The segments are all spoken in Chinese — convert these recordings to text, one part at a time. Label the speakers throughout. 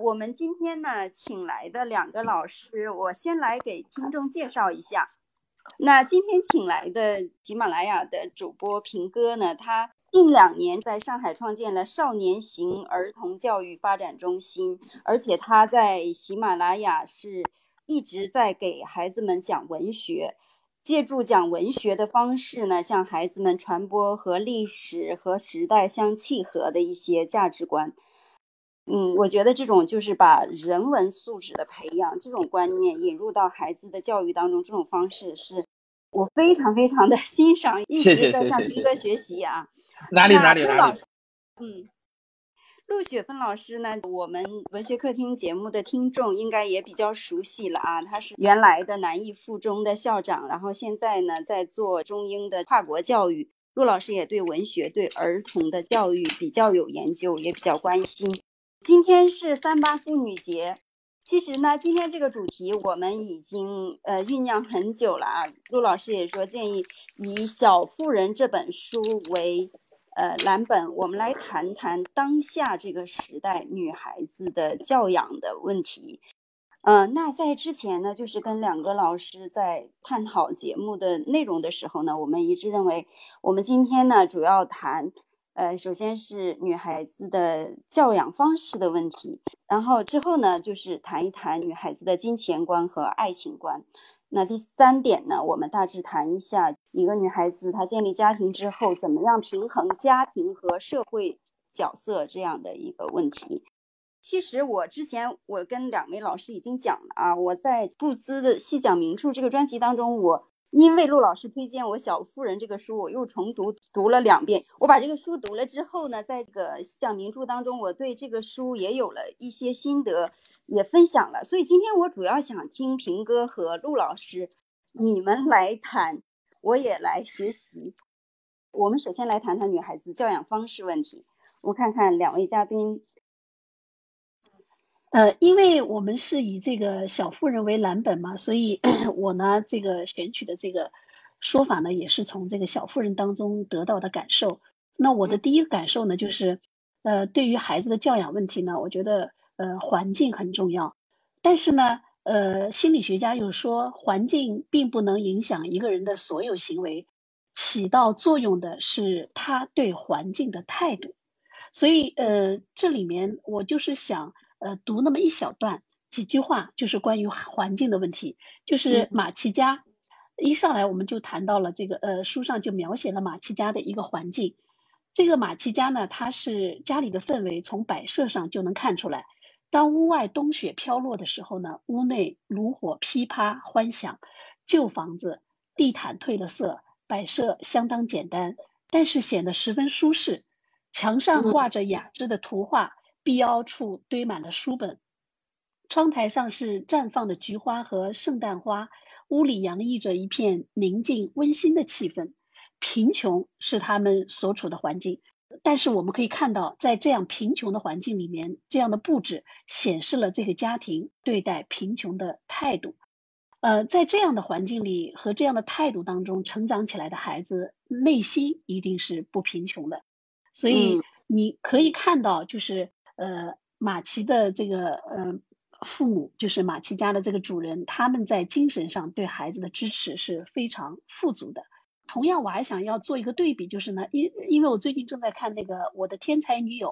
Speaker 1: 我们今天呢，请来的两个老师，我先来给听众介绍一下。那今天请来的喜马拉雅的主播平哥呢，他近两年在上海创建了少年型儿童教育发展中心，而且他在喜马拉雅是一直在给孩子们讲文学，借助讲文学的方式呢，向孩子们传播和历史和时代相契合的一些价值观。嗯，我觉得这种就是把人文素质的培养这种观念引入到孩子的教育当中，这种方式是我非常非常的 欣赏，一直在向斌哥学习啊。
Speaker 2: 哪里哪里哪
Speaker 1: 里？嗯，陆雪芬老师呢，我们文学客厅节目的听众应该也比较熟悉了啊。他是原来的南艺附中的校长，然后现在呢在做中英的跨国教育。陆老师也对文学、对儿童的教育比较有研究，也比较关心。今天是三八妇女节，其实呢，今天这个主题我们已经呃酝酿很久了啊。陆老师也说建议以《小妇人》这本书为呃蓝本，我们来谈谈当下这个时代女孩子的教养的问题。嗯，那在之前呢，就是跟两个老师在探讨节目的内容的时候呢，我们一致认为，我们今天呢主要谈。呃，首先是女孩子的教养方式的问题，然后之后呢，就是谈一谈女孩子的金钱观和爱情观。那第三点呢，我们大致谈一下一个女孩子她建立家庭之后，怎么样平衡家庭和社会角色这样的一个问题。其实我之前我跟两位老师已经讲了啊，我在布兹的细讲名著这个专辑当中，我。因为陆老师推荐我《小妇人》这个书，我又重读读了两遍。我把这个书读了之后呢，在这个讲名著当中，我对这个书也有了一些心得，也分享了。所以今天我主要想听平哥和陆老师你们来谈，我也来学习。我们首先来谈谈女孩子教养方式问题。我看看两位嘉宾。
Speaker 3: 呃，因为我们是以这个小妇人为蓝本嘛，所以 我呢，这个选取的这个说法呢，也是从这个小妇人当中得到的感受。那我的第一个感受呢，就是，呃，对于孩子的教养问题呢，我觉得，呃，环境很重要。但是呢，呃，心理学家又说，环境并不能影响一个人的所有行为，起到作用的是他对环境的态度。所以，呃，这里面我就是想。呃，读那么一小段几句话，就是关于环境的问题。就是马奇家，一上来我们就谈到了这个，呃，书上就描写了马奇家的一个环境。这个马奇家呢，它是家里的氛围从摆设上就能看出来。当屋外冬雪飘落的时候呢，屋内炉火噼啪欢响，旧房子地毯褪了色，摆设相当简单，但是显得十分舒适。墙上挂着雅致的图画。壁凹处堆满了书本，窗台上是绽放的菊花和圣诞花，屋里洋溢着一片宁静温馨的气氛。贫穷是他们所处的环境，但是我们可以看到，在这样贫穷的环境里面，这样的布置显示了这个家庭对待贫穷的态度。呃，在这样的环境里和这样的态度当中成长起来的孩子，内心一定是不贫穷的。所以你可以看到，就是。呃，马奇的这个呃父母，就是马奇家的这个主人，他们在精神上对孩子的支持是非常富足的。同样，我还想要做一个对比，就是呢，因因为我最近正在看那个《我的天才女友》，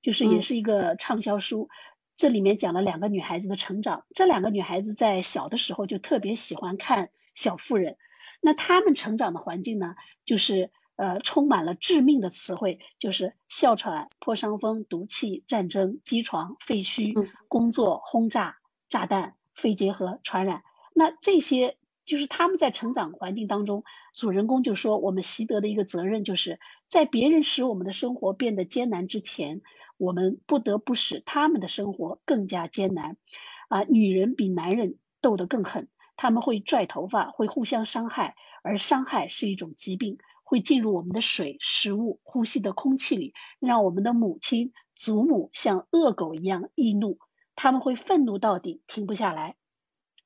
Speaker 3: 就是也是一个畅销书，这里面讲了两个女孩子的成长。这两个女孩子在小的时候就特别喜欢看《小妇人》，那她们成长的环境呢，就是。呃，充满了致命的词汇，就是哮喘、破伤风、毒气、战争、机床、废墟、工作、轰炸、炸弹、肺结核、传染。那这些就是他们在成长环境当中，主人公就说，我们习得的一个责任，就是在别人使我们的生活变得艰难之前，我们不得不使他们的生活更加艰难。啊，女人比男人斗得更狠，他们会拽头发，会互相伤害，而伤害是一种疾病。会进入我们的水、食物、呼吸的空气里，让我们的母亲、祖母像恶狗一样易怒，他们会愤怒到底，停不下来。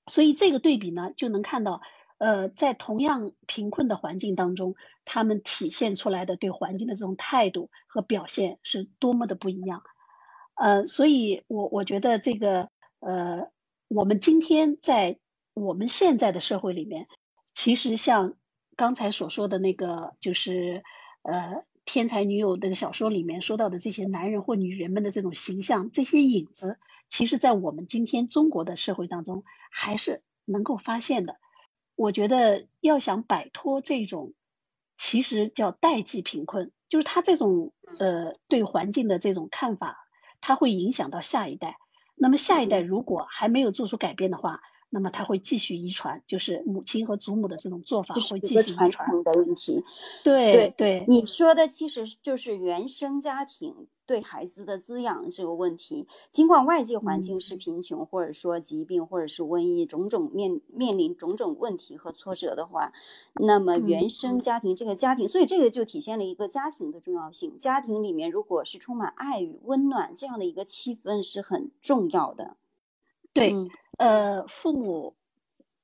Speaker 3: 所以这个对比呢，就能看到，呃，在同样贫困的环境当中，他们体现出来的对环境的这种态度和表现是多么的不一样。呃，所以我我觉得这个呃，我们今天在我们现在的社会里面，其实像刚才所说的那个，就是呃。天才女友那个小说里面说到的这些男人或女人们的这种形象，这些影子，其实在我们今天中国的社会当中还是能够发现的。我觉得要想摆脱这种，其实叫代际贫困，就是他这种呃对环境的这种看法，它会影响到下一代。那么下一代如果还没有做出改变的话，那么他会继续遗传，就是母亲和祖母的这种做法会继续遗
Speaker 1: 传的问题。
Speaker 3: 对对，
Speaker 1: 你说的其实就是原生家庭。对孩子的滋养这个问题，尽管外界环境是贫穷，或者说疾病，或者是瘟疫，种种面面临种种问题和挫折的话，那么原生家庭这个家庭，所以这个就体现了一个家庭的重要性。家庭里面如果是充满爱与温暖这样的一个气氛是很重要的。
Speaker 3: 对，呃，父母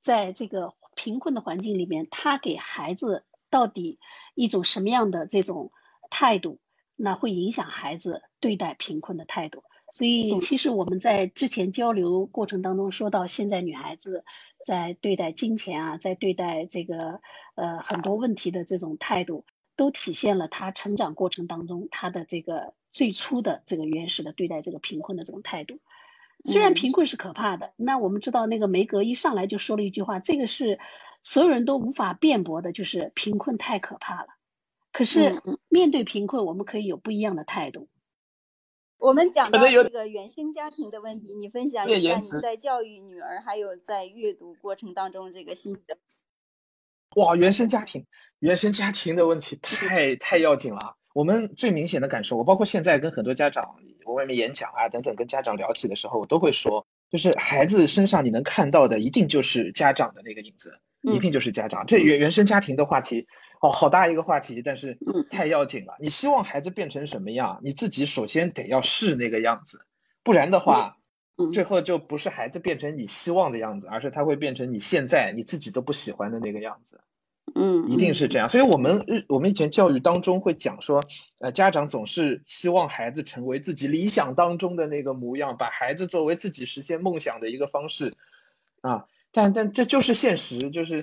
Speaker 3: 在这个贫困的环境里面，他给孩子到底一种什么样的这种态度？那会影响孩子对待贫困的态度，所以其实我们在之前交流过程当中说到，现在女孩子在对待金钱啊，在对待这个呃很多问题的这种态度，都体现了她成长过程当中她的这个最初的这个原始的对待这个贫困的这种态度。虽然贫困是可怕的，那我们知道那个梅格一上来就说了一句话，这个是所有人都无法辩驳的，就是贫困太可怕了。可是面对贫困，我们可以有不一样的态度。
Speaker 1: 我们讲到这个原生家庭的问题，你分享一下你在教育女儿，还有在阅读过程当中这个心得。
Speaker 2: 哇，原生家庭，原生家庭的问题太太要紧了。我们最明显的感受，我包括现在跟很多家长，我外面演讲啊等等，跟家长聊起的时候，我都会说，就是孩子身上你能看到的，一定就是家长的那个影子，一定就是家长。这原原生家庭的话题。哦，好大一个话题，但是太要紧了。你希望孩子变成什么样，你自己首先得要是那个样子，不然的话，最后就不是孩子变成你希望的样子，而是他会变成你现在你自己都不喜欢的那个样子。
Speaker 1: 嗯，
Speaker 2: 一定是这样。所以我们日我们以前教育当中会讲说，呃，家长总是希望孩子成为自己理想当中的那个模样，把孩子作为自己实现梦想的一个方式啊。但但这就是现实，就是。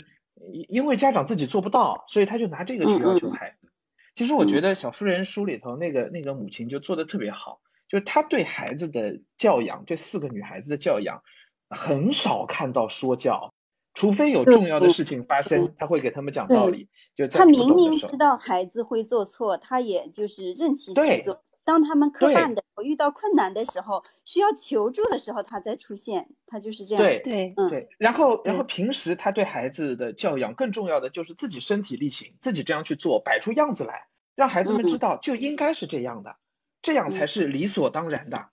Speaker 2: 因因为家长自己做不到，所以他就拿这个去要求孩子。其实我觉得《小妇人》书里头那个那个母亲就做的特别好，就是她对孩子的教养，对四个女孩子的教养，很少看到说教，除非有重要的事情发生，他会给他们讲道理。就
Speaker 1: 他明明知道孩子会做错，他也就是任其去做。当他们磕绊的，我遇到困难的时候，需要求助的时候，他再出现，他就是这样。
Speaker 2: 对
Speaker 3: 对，
Speaker 2: 嗯对。然后，然后平时他对孩子的教养，更重要的就是自己身体力行，自己这样去做，摆出样子来，让孩子们知道就应该是这样的，这样才是理所当然的。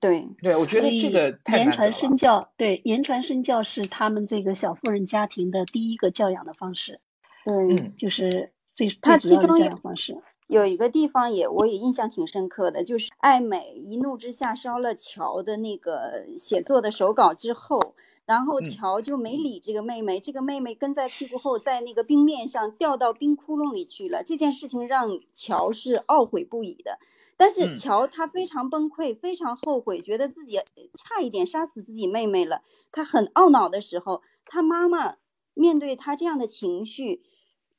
Speaker 1: 对
Speaker 2: 对，我觉得这个
Speaker 3: 言传身教，对言传身教是他们这个小富人家庭的第一个教养的方式。
Speaker 1: 对，
Speaker 3: 就是最最主要的教养方式。
Speaker 1: 有一个地方也我也印象挺深刻的，就是艾美一怒之下烧了乔的那个写作的手稿之后，然后乔就没理这个妹妹，这个妹妹跟在屁股后，在那个冰面上掉到冰窟窿里去了。这件事情让乔是懊悔不已的，但是乔他非常崩溃，非常后悔，觉得自己差一点杀死自己妹妹了。他很懊恼的时候，他妈妈面对他这样的情绪。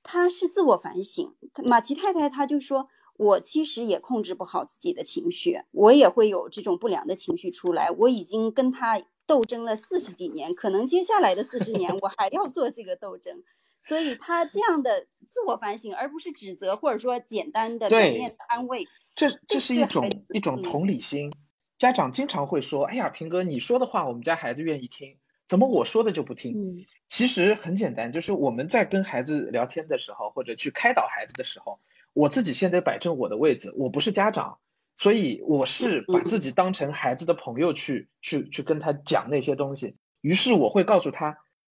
Speaker 1: 他是自我反省，马奇太太他就说，我其实也控制不好自己的情绪，我也会有这种不良的情绪出来。我已经跟他斗争了四十几年，可能接下来的四十年我还要做这个斗争。所以他这样的自我反省，而不是指责或者说简单的表面的安慰，
Speaker 2: 这这是一种一种同理心。家长经常会说，哎呀，平哥，你说的话我们家孩子愿意听。怎么我说的就不听？其实很简单，就是我们在跟孩子聊天的时候，或者去开导孩子的时候，我自己先得摆正我的位置。我不是家长，所以我是把自己当成孩子的朋友去去去跟他讲那些东西。于是我会告诉他，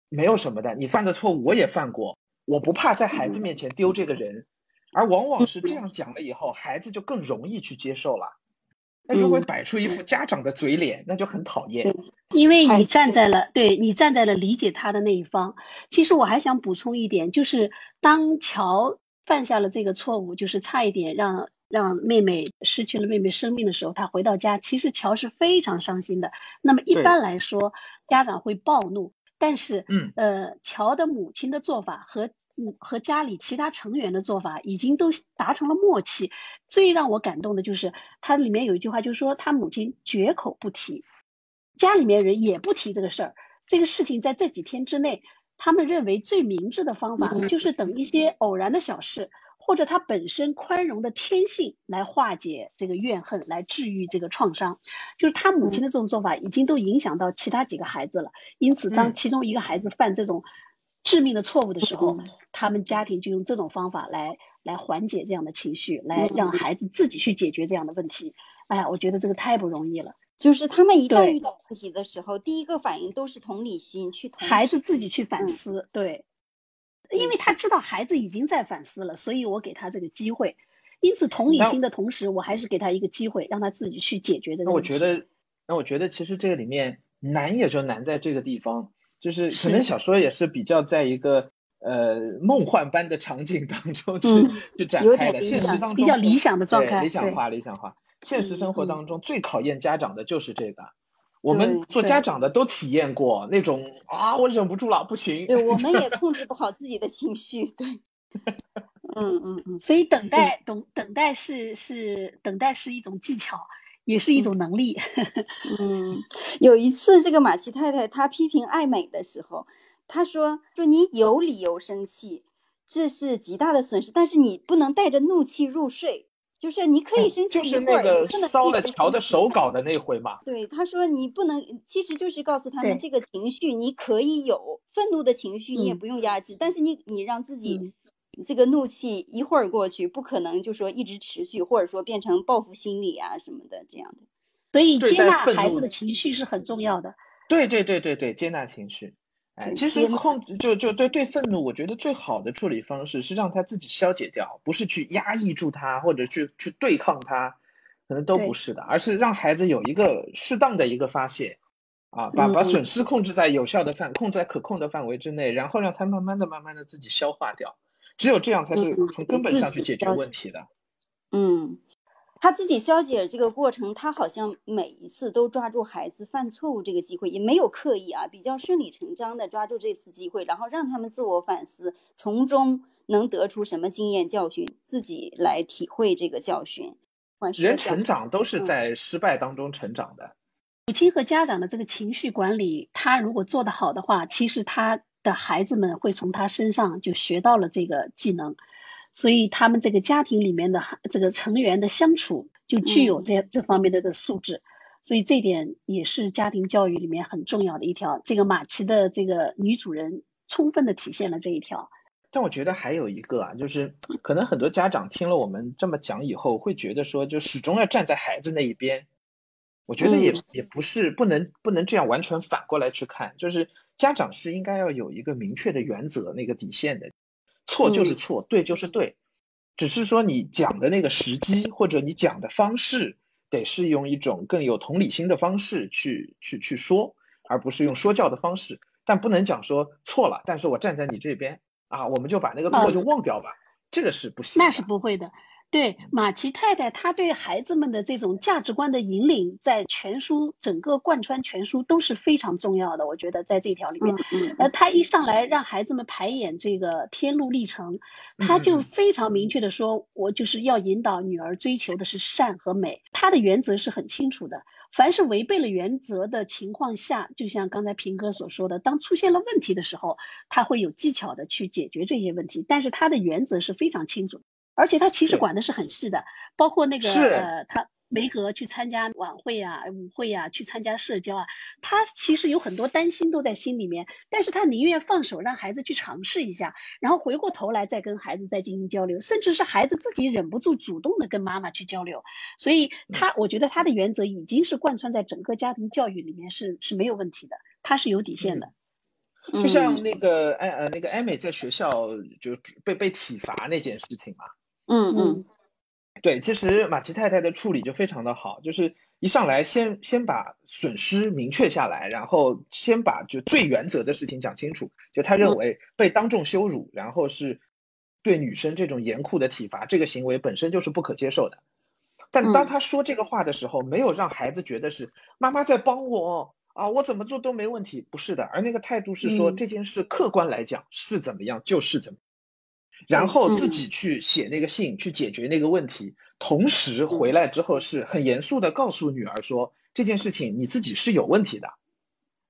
Speaker 2: 没有什么的，你犯的错我也犯过，我不怕在孩子面前丢这个人。而往往是这样讲了以后，孩子就更容易去接受了。那如果摆出一副家长的嘴脸，那就很讨厌。
Speaker 3: 因为你站在了对你站在了理解他的那一方。其实我还想补充一点，就是当乔犯下了这个错误，就是差一点让让妹妹失去了妹妹生命的时候，他回到家，其实乔是非常伤心的。那么一般来说，家长会暴怒，但是，
Speaker 2: 嗯，
Speaker 3: 呃，乔的母亲的做法和嗯和家里其他成员的做法已经都达成了默契。最让我感动的就是，他里面有一句话，就是说他母亲绝口不提，家里面人也不提这个事儿。这个事情在这几天之内，他们认为最明智的方法就是等一些偶然的小事。或者他本身宽容的天性来化解这个怨恨，来治愈这个创伤，就是他母亲的这种做法已经都影响到其他几个孩子了。因此，当其中一个孩子犯这种致命的错误的时候，他们家庭就用这种方法来来缓解这样的情绪，来让孩子自己去解决这样的问题。哎呀，我觉得这个太不容易了。
Speaker 1: 就是他们一旦遇到问题的时候，第一个反应都是同理心，去
Speaker 3: 孩子自己去反思。对。因为他知道孩子已经在反思了，所以我给他这个机会。因此，同理心的同时，我还是给他一个机会，让他自己去解决这个
Speaker 2: 问题。那我觉得，那我觉得其实这个里面难也就难在这个地方，就是可能小说也是比较在一个呃梦幻般的场景当中去去展开的，现实当中
Speaker 3: 比较理想的状态，
Speaker 2: 理想化，理想化。现实生活当中最考验家长的就是这个。我们做家长的都体验过那种啊，我忍不住了，不行。
Speaker 1: 对，我们也 控制不好自己的情绪。对，嗯嗯嗯。
Speaker 3: 所以等待，等等待是是等待是一种技巧，也是一种能力。
Speaker 1: 嗯，有一次这个马奇太太她批评爱美的时候，她说说你有理由生气，这是极大的损失，但是你不能带着怒气入睡。就是你可以生气
Speaker 2: 就是那个烧了桥的手稿的那回嘛。
Speaker 1: 对，他说你不能，其实就是告诉他们这个情绪你可以有愤怒的情绪，你也不用压制，但是你你让自己这个怒气一会儿过去，不可能就说一直持续，或者说变成报复心理啊什么的这样的。
Speaker 3: 所以接纳孩子的情绪是很重要的。
Speaker 2: 对对对对对，接纳情绪。哎，其实控就就对对愤怒，我觉得最好的处理方式是让他自己消解掉，不是去压抑住他或者去去对抗他，可能都不是的，而是让孩子有一个适当的一个发泄，啊，把把损失控制在有效的范，控制在可控的范围之内，然后让他慢慢的、慢慢的自己消化掉，只有这样才是从根本上去解决问题的。
Speaker 1: 嗯。他自己消解这个过程，他好像每一次都抓住孩子犯错误这个机会，也没有刻意啊，比较顺理成章的抓住这次机会，然后让他们自我反思，从中能得出什么经验教训，自己来体会这个教训。
Speaker 2: 人成长都是在失败当中成长的。
Speaker 3: 母亲和家长的这个情绪管理，他如果做得好的话，其实他的孩子们会从他身上就学到了这个技能。所以他们这个家庭里面的这个成员的相处就具有这这方面的的素质，所以这点也是家庭教育里面很重要的一条。这个马奇的这个女主人充分的体现了这一条。
Speaker 2: 但我觉得还有一个啊，就是可能很多家长听了我们这么讲以后，会觉得说就始终要站在孩子那一边。我觉得也也不是不能不能这样完全反过来去看，就是家长是应该要有一个明确的原则那个底线的。错就是错，对就是对，只是说你讲的那个时机或者你讲的方式，得是用一种更有同理心的方式去去去说，而不是用说教的方式。但不能讲说错了，但是我站在你这边啊，我们就把那个错就忘掉吧，这个是不行。
Speaker 3: 那是不会的。对马奇太太，她对孩子们的这种价值观的引领，在全书整个贯穿全书都是非常重要的。我觉得在这条里面，呃，她一上来让孩子们排演这个天路历程，她就非常明确的说，我就是要引导女儿追求的是善和美。她的原则是很清楚的，凡是违背了原则的情况下，就像刚才平哥所说的，当出现了问题的时候，他会有技巧的去解决这些问题。但是他的原则是非常清楚。而且他其实管的是很细的，包括那个呃，他梅格去参加晚会啊、舞会啊，去参加社交啊，他其实有很多担心都在心里面，但是他宁愿放手让孩子去尝试一下，然后回过头来再跟孩子再进行交流，甚至是孩子自己忍不住主动的跟妈妈去交流，所以他我觉得他的原则已经是贯穿在整个家庭教育里面是是没有问题的，他是有底线的。
Speaker 2: 就像那个艾呃那个艾美在学校就被被体罚那件事情嘛。
Speaker 1: 嗯嗯，
Speaker 2: 对，其实马奇太太的处理就非常的好，就是一上来先先把损失明确下来，然后先把就最原则的事情讲清楚，就他认为被当众羞辱，然后是对女生这种严酷的体罚，这个行为本身就是不可接受的。但当他说这个话的时候，没有让孩子觉得是妈妈在帮我啊，我怎么做都没问题，不是的。而那个态度是说这件事客观来讲是怎么样就是怎么，然后自己去写那个信去解决那个问题，同时回来之后是很严肃的告诉女儿说这件事情你自己是有问题的。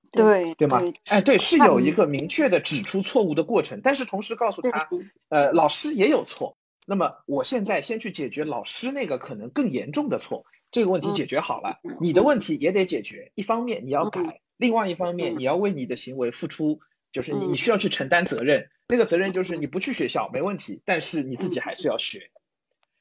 Speaker 1: 对
Speaker 2: 对吗？哎，对，是有一个明确的指出错误的过程，但是同时告诉他，呃，老师也有错。那么我现在先去解决老师那个可能更严重的错，这个问题解决好了，你的问题也得解决。一方面你要改，另外一方面你要为你的行为付出，就是你你需要去承担责任。那个责任就是你不去学校没问题，但是你自己还是要学。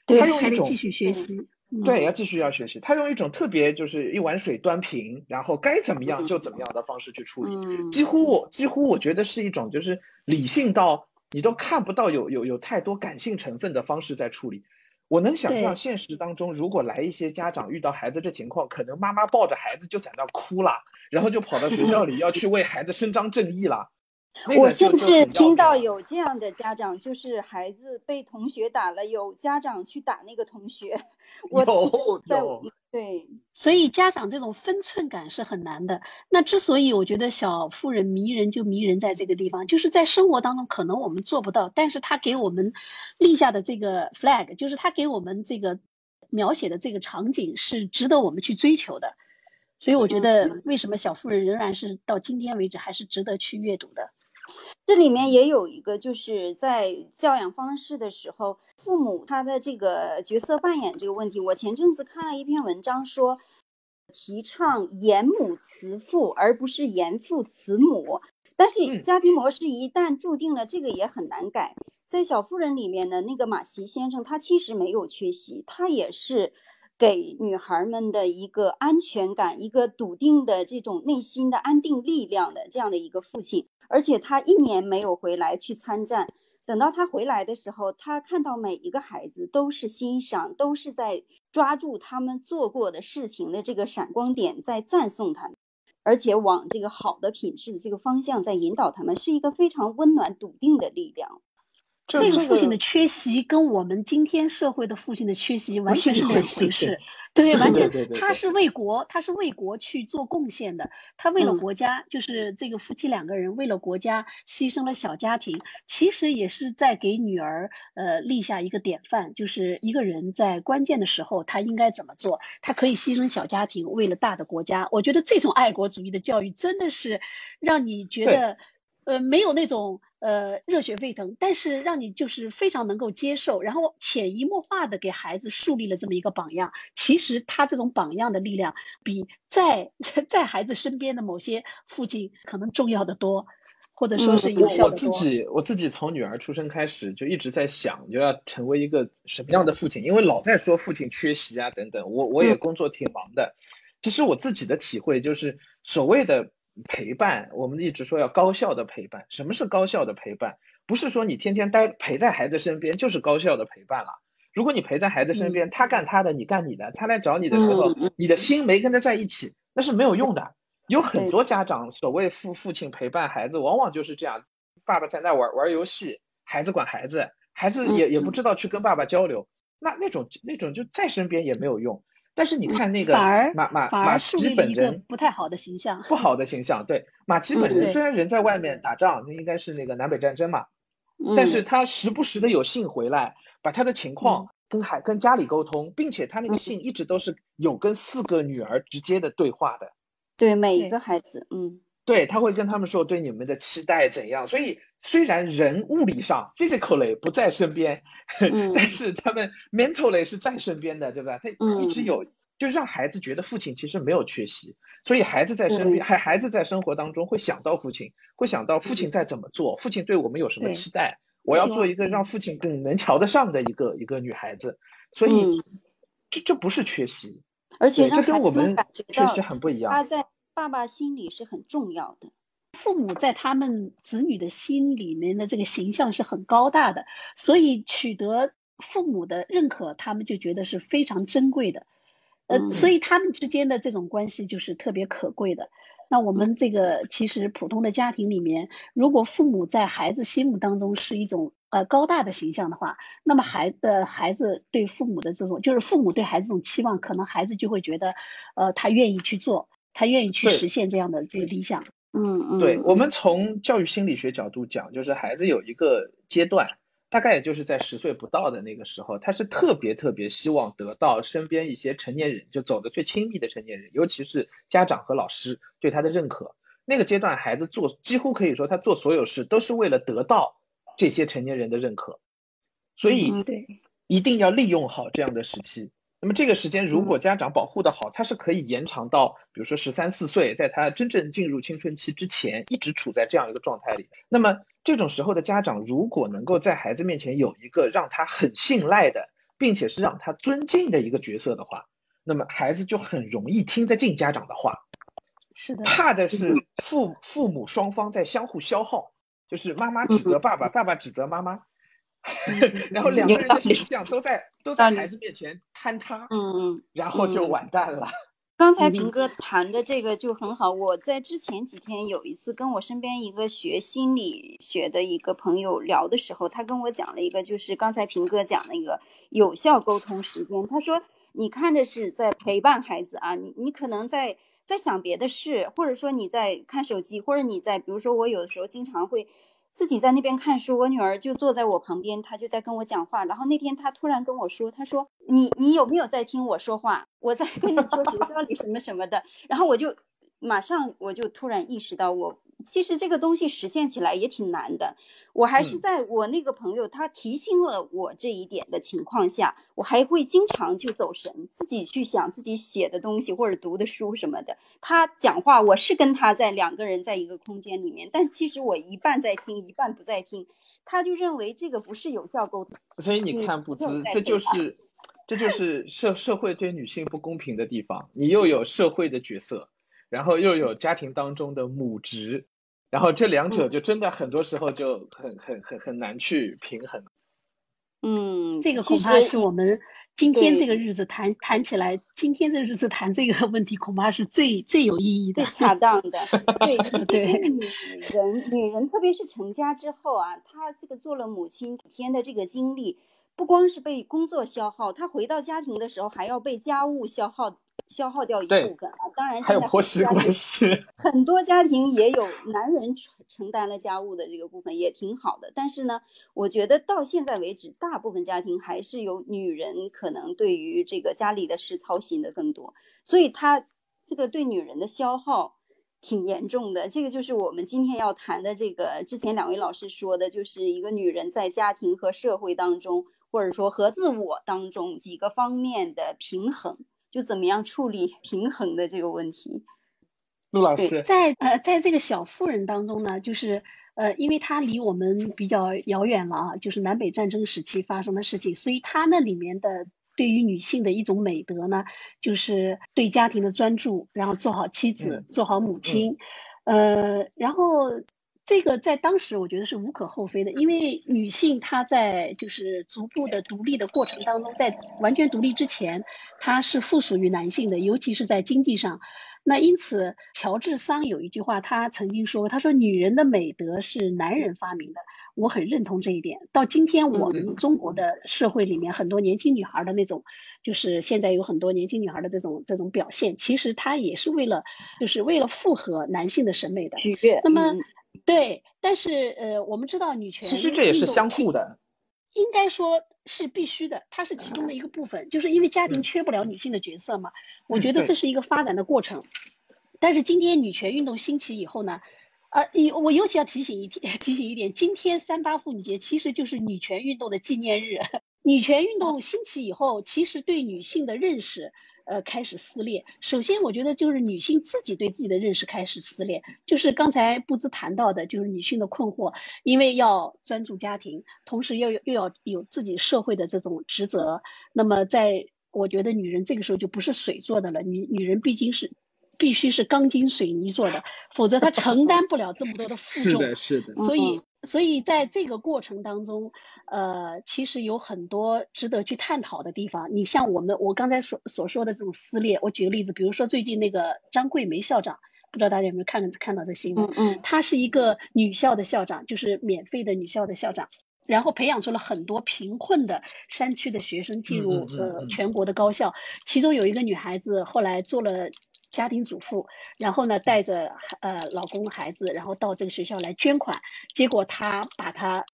Speaker 3: 对，还得继续学习。
Speaker 2: 对，要继续要学习。他用一种特别就是一碗水端平，然后该怎么样就怎么样的方式去处理。几乎我几乎我觉得是一种就是理性到你都看不到有有有太多感性成分的方式在处理。我能想象现实当中，如果来一些家长遇到孩子这情况，可能妈妈抱着孩子就在那哭了，然后就跑到学校里要去为孩子伸张正义了。
Speaker 1: 我甚至听到有这样的家长，就是孩子被同学打了，有家长去打那个同学。我在对，
Speaker 3: 所以家长这种分寸感是很难的。那之所以我觉得小妇人迷人，就迷人在这个地方，就是在生活当中可能我们做不到，但是他给我们立下的这个 flag，就是他给我们这个描写的这个场景是值得我们去追求的。所以我觉得，为什么小妇人仍然是到今天为止还是值得去阅读的？
Speaker 1: 这里面也有一个，就是在教养方式的时候，父母他的这个角色扮演这个问题。我前阵子看了一篇文章，说提倡严母慈父，而不是严父慈母。但是家庭模式一旦注定了，这个也很难改。在《小妇人》里面的那个马奇先生，他其实没有缺席，他也是给女孩们的一个安全感、一个笃定的这种内心的安定力量的这样的一个父亲。而且他一年没有回来去参战，等到他回来的时候，他看到每一个孩子都是欣赏，都是在抓住他们做过的事情的这个闪光点，在赞颂他们，而且往这个好的品质的这个方向在引导他们，是一个非常温暖笃定的力量。
Speaker 3: 这个父亲的缺席跟我们今天社会的父亲的缺席完全是两回事。对，完全，他是为国，他是为国去做贡献的。他为了国家，就是这个夫妻两个人为了国家牺牲了小家庭，其实也是在给女儿呃立下一个典范，就是一个人在关键的时候他应该怎么做，他可以牺牲小家庭为了大的国家。我觉得这种爱国主义的教育真的是让你觉得。呃，没有那种呃热血沸腾，但是让你就是非常能够接受，然后潜移默化的给孩子树立了这么一个榜样。其实他这种榜样的力量，比在在孩子身边的某些父亲可能重要的多，或者说是有效
Speaker 2: 的多。我自己我自己从女儿出生开始就一直在想，就要成为一个什么样的父亲，因为老在说父亲缺席啊等等。我我也工作挺忙的，其实我自己的体会就是所谓的。陪伴，我们一直说要高效的陪伴。什么是高效的陪伴？不是说你天天待陪在孩子身边就是高效的陪伴了。如果你陪在孩子身边，他干他的，你干你的，他来找你的时候，你的心没跟他在一起，那是没有用的。有很多家长所谓父父亲陪伴孩子，往往就是这样：爸爸在那玩玩游戏，孩子管孩子，孩子也也不知道去跟爸爸交流。那那种那种就在身边也没有用。但是你看那个马马马奇本人
Speaker 3: 不太好的形象，
Speaker 2: 不好的形象。对马奇本人虽然人在外面打仗，那应该是那个南北战争嘛，但是他时不时的有信回来，把他的情况跟海跟家里沟通，并且他那个信一直都是有跟四个女儿直接的对话的。
Speaker 1: 对每一个孩子，嗯。
Speaker 2: 对他会跟他们说对你们的期待怎样，所以虽然人物理上 physically 不在身边，但是他们 mentally 是在身边的，对吧？他一直有，就让孩子觉得父亲其实没有缺席，所以孩子在身边，孩孩子在生活当中会想到父亲，会想到父亲在怎么做，父亲对我们有什么期待，我要做一个让父亲更能瞧得上的一个一个女孩子，所以这这不是缺席，
Speaker 1: 而且。
Speaker 2: 这跟我们缺席很不一样。
Speaker 1: 他在。爸爸心里是很重要的，
Speaker 3: 父母在他们子女的心里面的这个形象是很高大的，所以取得父母的认可，他们就觉得是非常珍贵的，呃，所以他们之间的这种关系就是特别可贵的。那我们这个其实普通的家庭里面，如果父母在孩子心目当中是一种呃高大的形象的话，那么孩呃孩子对父母的这种，就是父母对孩子这种期望，可能孩子就会觉得，呃，他愿意去做，他愿意去实现这样的这个理想。
Speaker 1: 嗯嗯，
Speaker 2: 对我们从教育心理学角度讲，就是孩子有一个阶段，大概也就是在十岁不到的那个时候，他是特别特别希望得到身边一些成年人，就走的最亲密的成年人，尤其是家长和老师对他的认可。那个阶段，孩子做几乎可以说他做所有事都是为了得到这些成年人的认可，所以
Speaker 3: 对，
Speaker 2: 一定要利用好这样的时期。那么这个时间，如果家长保护的好，他是可以延长到，比如说十三四岁，在他真正进入青春期之前，一直处在这样一个状态里。那么这种时候的家长，如果能够在孩子面前有一个让他很信赖的，并且是让他尊敬的一个角色的话，那么孩子就很容易听得进家长的话。
Speaker 3: 是的，
Speaker 2: 怕的是父父母双方在相互消耗，就是妈妈指责爸爸，爸爸指责妈妈。然后两个人的形象都在都在孩子面前坍塌，
Speaker 1: 嗯嗯，
Speaker 2: 然后就完蛋了。
Speaker 1: 刚才平哥谈的这个就很好。我在之前几天有一次跟我身边一个学心理学的一个朋友聊的时候，他跟我讲了一个，就是刚才平哥讲那个有效沟通时间。他说，你看着是在陪伴孩子啊，你你可能在在想别的事，或者说你在看手机，或者你在，比如说我有的时候经常会。自己在那边看书，我女儿就坐在我旁边，她就在跟我讲话。然后那天她突然跟我说：“她说你你有没有在听我说话？我在跟你说学校里什么什么的。”然后我就马上我就突然意识到我。其实这个东西实现起来也挺难的，我还是在我那个朋友他提醒了我这一点的情况下，我还会经常就走神，自己去想自己写的东西或者读的书什么的。他讲话，我是跟他在两个人在一个空间里面，但其实我一半在听，一半不在听。他就认为这个不是有效沟通。
Speaker 2: 所以你看，不知这就是这就是社社会对女性不公平的地方。你又有社会的角色。然后又有家庭当中的母职，然后这两者就真的很多时候就很很很很难去平衡。
Speaker 1: 嗯，
Speaker 3: 这个恐怕是我们今天这个日子谈谈起来，今天这个日子谈这个问题，恐怕是最最有意义的、
Speaker 1: 最恰当的。对，对，女人，女人特别是成家之后啊，她这个做了母亲几天的这个经历，不光是被工作消耗，她回到家庭的时候还要被家务消耗。消耗掉一部分啊，当然
Speaker 2: 还有婆媳关系，
Speaker 1: 很多家庭也有男人承承担了家务的这个部分，也挺好的。但是呢，我觉得到现在为止，大部分家庭还是有女人可能对于这个家里的事操心的更多，所以她这个对女人的消耗挺严重的。这个就是我们今天要谈的这个，之前两位老师说的，就是一个女人在家庭和社会当中，或者说和自我当中几个方面的平衡。就怎么样处理 平衡的这个问题？
Speaker 2: 陆老师
Speaker 3: 在呃，在这个小妇人当中呢，就是呃，因为她离我们比较遥远了啊，就是南北战争时期发生的事情，所以她那里面的对于女性的一种美德呢，就是对家庭的专注，然后做好妻子，做好母亲，呃，然后。这个在当时我觉得是无可厚非的，因为女性她在就是逐步的独立的过程当中，在完全独立之前，她是附属于男性的，尤其是在经济上。那因此，乔治桑有一句话，他曾经说过：“他说女人的美德是男人发明的。”我很认同这一点。到今天我们中国的社会里面，很多年轻女孩的那种，就是现在有很多年轻女孩的这种这种表现，其实她也是为了，就是为了符合男性的审美的。那么。对，但是呃，我们知道女权
Speaker 2: 其实这也是相互的，
Speaker 3: 应该说是必须的，它是其中的一个部分，就是因为家庭缺不了女性的角色嘛。我觉得这是一个发展的过程。但是今天女权运动兴起以后呢，呃，我尤其要提醒一提提醒一点，今天三八妇女节其实就是女权运动的纪念日。女权运动兴起以后，其实对女性的认识。呃，开始撕裂。首先，我觉得就是女性自己对自己的认识开始撕裂，就是刚才布兹谈到的，就是女性的困惑，因为要专注家庭，同时又又要有自己社会的这种职责。那么，在我觉得女人这个时候就不是水做的了，女女人毕竟是必须是钢筋水泥做的，否则她承担不了这么多的负重。
Speaker 2: 是的，是的。
Speaker 3: 所以。所以在这个过程当中，呃，其实有很多值得去探讨的地方。你像我们我刚才所所说的这种撕裂，我举个例子，比如说最近那个张桂梅校长，不知道大家有没有看看到这新闻？
Speaker 1: 嗯嗯，
Speaker 3: 她是一个女校的校长，就是免费的女校的校长。然后培养出了很多贫困的山区的学生进入呃全国的高校，其中有一个女孩子后来做了家庭主妇，然后呢带着呃老公孩子，然后到这个学校来捐款，结果她把他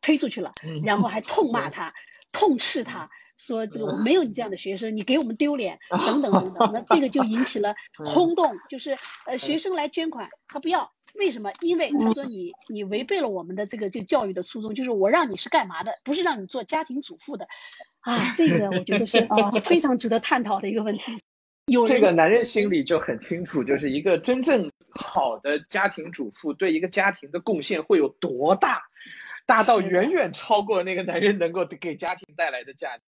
Speaker 3: 推出去了，然后还 痛骂他。痛斥他说：“这个我没有你这样的学生，你给我们丢脸，等等等等。”那这个就引起了 轰动，就是呃学生来捐款，他不要，为什么？因为他说你你违背了我们的这个这教育的初衷，就是我让你是干嘛的，不是让你做家庭主妇的。啊，这个我觉得是非常值得探讨的一个问题。有
Speaker 2: 这个男人心里就很清楚，就是一个真正好的家庭主妇对一个家庭的贡献会有多大。大到远远超过那个男人能够给家庭带来的价值。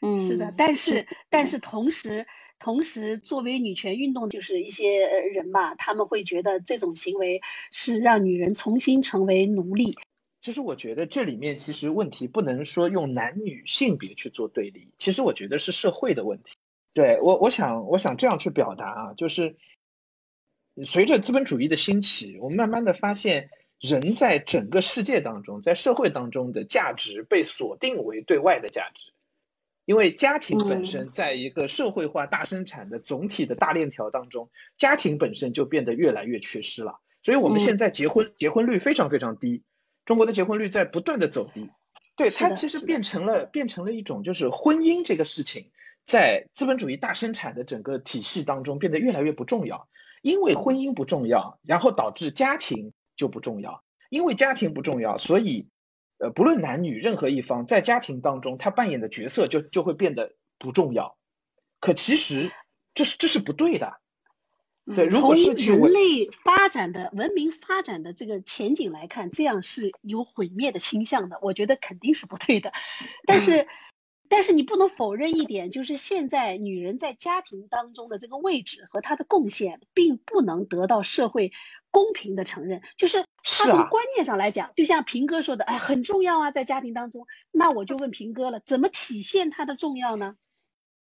Speaker 3: 嗯，是的，但是但是同时同时，作为女权运动，就是一些人吧，他们会觉得这种行为是让女人重新成为奴隶。
Speaker 2: 其实我觉得这里面其实问题不能说用男女性别去做对立，其实我觉得是社会的问题。对我，我想我想这样去表达啊，就是随着资本主义的兴起，我们慢慢的发现。人在整个世界当中，在社会当中的价值被锁定为对外的价值，因为家庭本身在一个社会化大生产的总体的大链条当中，家庭本身就变得越来越缺失了。所以我们现在结婚结婚率非常非常低，中国的结婚率在不断的走低。对它其实变成了变成了一种就是婚姻这个事情，在资本主义大生产的整个体系当中变得越来越不重要，因为婚姻不重要，然后导致家庭。就不重要，因为家庭不重要，所以，呃，不论男女，任何一方在家庭当中，他扮演的角色就就会变得不重要。可其实这是这是不对的。对，如果是
Speaker 3: 人类发展的文明发展的这个前景来看，这样是有毁灭的倾向的。我觉得肯定是不对的。但是，但是你不能否认一点，就是现在女人在家庭当中的这个位置和她的贡献，并不能得到社会。公平的承认，就是她从观念上来讲，就像平哥说的，哎，很重要啊，在家庭当中。那我就问平哥了，怎么体现它的重要呢？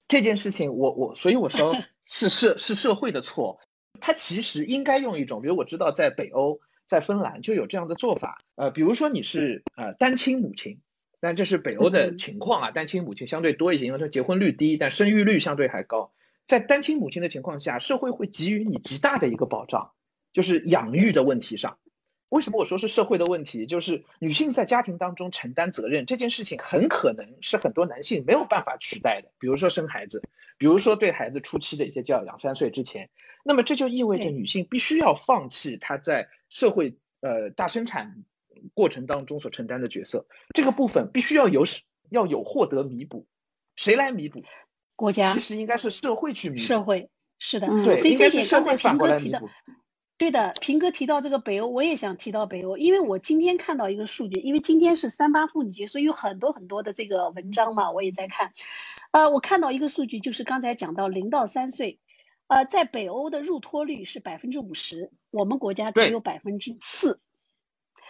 Speaker 2: 这件事情，我我，所以我说 是社是社会的错。他其实应该用一种，比如我知道在北欧，在芬兰就有这样的做法。呃，比如说你是呃单亲母亲，但这是北欧的情况啊，单亲母亲相对多一些，因为它结婚率低，但生育率相对还高。在单亲母亲的情况下，社会会给予你极大的一个保障。就是养育的问题上，为什么我说是社会的问题？就是女性在家庭当中承担责任这件事情，很可能是很多男性没有办法取代的。比如说生孩子，比如说对孩子初期的一些教养，三岁之前，那么这就意味着女性必须要放弃她在社会呃大生产过程当中所承担的角色，这个部分必须要有要有获得弥补，谁来弥补？
Speaker 3: 国家
Speaker 2: 其实应该是社会去弥补。
Speaker 3: 社会是的，
Speaker 2: 对，
Speaker 3: 所以这点
Speaker 2: 刚
Speaker 3: 才平哥提到。对的，平哥提到这个北欧，我也想提到北欧，因为我今天看到一个数据，因为今天是三八妇女节，所以有很多很多的这个文章嘛，我也在看。呃，我看到一个数据，就是刚才讲到零到三岁，呃，在北欧的入托率是百分之五十，我们国家只有百分之四。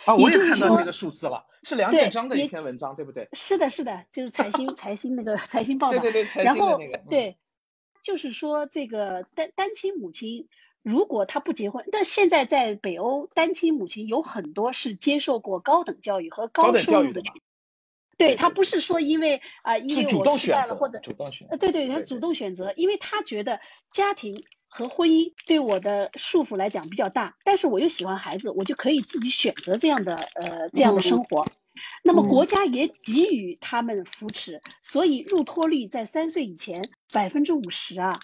Speaker 2: 啊，我也看到这个数字了，是梁建章的一篇文章，对不对？
Speaker 3: 是的，是的，就是财新 财新那个财新报道。
Speaker 2: 对对对，财
Speaker 3: 新的那个。对，就是说这个单单亲母亲。如果他不结婚，但现在在北欧，单亲母亲有很多是接受过高等教育和高收入的。对他不是说因为啊，因为我失败了或者
Speaker 2: 主动选
Speaker 3: 呃，对对，他主动选择，因为他觉得家庭和婚姻对我的束缚来讲比较大，但是我又喜欢孩子，我就可以自己选择这样的呃这样的生活。那么国家也给予他们扶持，所以入托率在三岁以前百分之五十啊。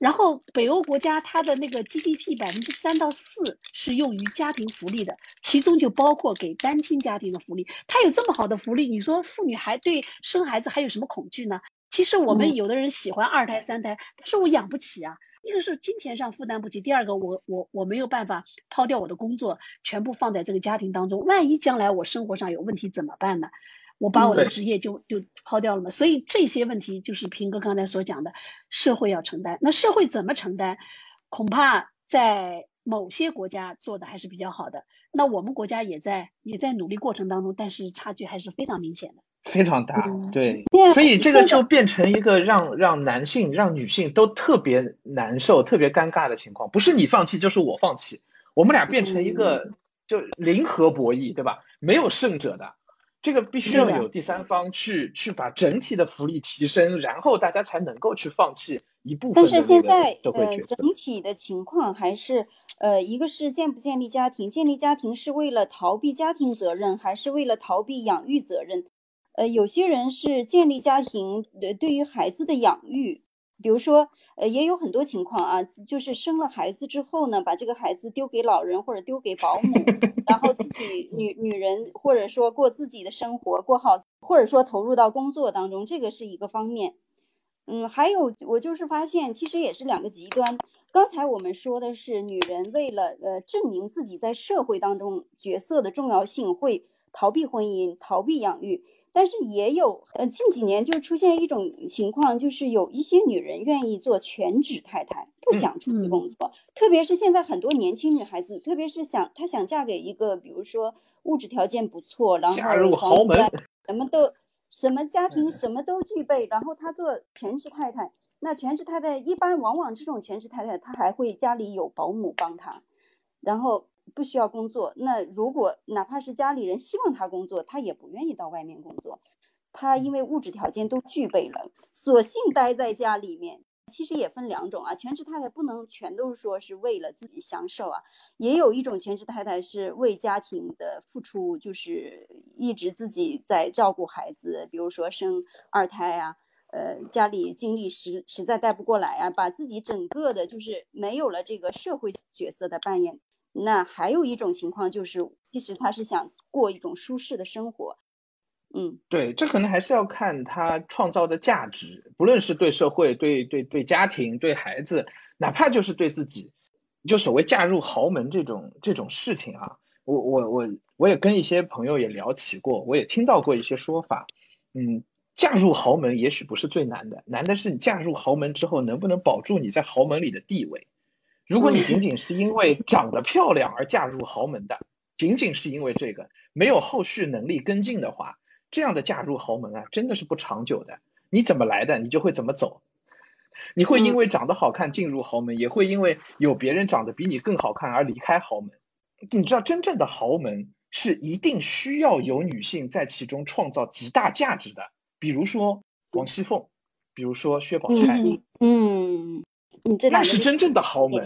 Speaker 3: 然后北欧国家它的那个 GDP 百分之三到四是用于家庭福利的，其中就包括给单亲家庭的福利。它有这么好的福利，你说妇女还对生孩子还有什么恐惧呢？其实我们有的人喜欢二胎三胎，但是我养不起啊。一个是金钱上负担不起，第二个我我我没有办法抛掉我的工作，全部放在这个家庭当中，万一将来我生活上有问题怎么办呢？我把我的职业就就抛掉了嘛，所以这些问题就是平哥刚才所讲的，社会要承担。那社会怎么承担？恐怕在某些国家做的还是比较好的。那我们国家也在也在努力过程当中，但是差距还是非常明显的，
Speaker 2: 非常大。对，所以这个就变成一个让让男性、让女性都特别难受、特别尴尬的情况。不是你放弃，就是我放弃，我们俩变成一个就零和博弈，对吧？没有胜者的。这个必须要有第三方去去把整体的福利提升，然后大家才能够去放弃一部分。
Speaker 1: 但是现在呃，整体的情况还是呃，一个是建不建立家庭，建立家庭是为了逃避家庭责任，还是为了逃避养育责任？呃，有些人是建立家庭，呃，对于孩子的养育。比如说，呃，也有很多情况啊，就是生了孩子之后呢，把这个孩子丢给老人或者丢给保姆，然后自己女女人或者说过自己的生活，过好，或者说投入到工作当中，这个是一个方面。嗯，还有我就是发现，其实也是两个极端。刚才我们说的是，女人为了呃证明自己在社会当中角色的重要性，会逃避婚姻，逃避养育。但是也有，呃，近几年就出现一种情况，就是有一些女人愿意做全职太太，不想出去工作。特别是现在很多年轻女孩子，特别是想她想嫁给一个，比如说物质条件不错，然后
Speaker 2: 嫁入豪门，
Speaker 1: 什么都什么家庭什么都具备，然后她做全职太太。那全职太太一般往往这种全职太太，她还会家里有保姆帮她，然后。不需要工作，那如果哪怕是家里人希望他工作，他也不愿意到外面工作。他因为物质条件都具备了，索性待在家里面。其实也分两种啊，全职太太不能全都是说是为了自己享受啊，也有一种全职太太是为家庭的付出，就是一直自己在照顾孩子，比如说生二胎啊，呃，家里精力实实在带不过来啊，把自己整个的就是没有了这个社会角色的扮演。那还有一种情况就是，其实他是想过一种舒适的生活，嗯，
Speaker 2: 对，这可能还是要看他创造的价值，不论是对社会、对对对家庭、对孩子，哪怕就是对自己，就所谓嫁入豪门这种这种事情啊，我我我我也跟一些朋友也聊起过，我也听到过一些说法，嗯，嫁入豪门也许不是最难的，难的是你嫁入豪门之后能不能保住你在豪门里的地位。如果你仅仅是因为长得漂亮而嫁入豪门的，仅仅是因为这个没有后续能力跟进的话，这样的嫁入豪门啊，真的是不长久的。你怎么来的，你就会怎么走。你会因为长得好看进入豪门，也会因为有别人长得比你更好看而离开豪门。你知道，真正的豪门是一定需要有女性在其中创造极大价值的，比如说王熙凤，比如说薛宝钗，
Speaker 1: 嗯。
Speaker 2: 那是真正的豪门，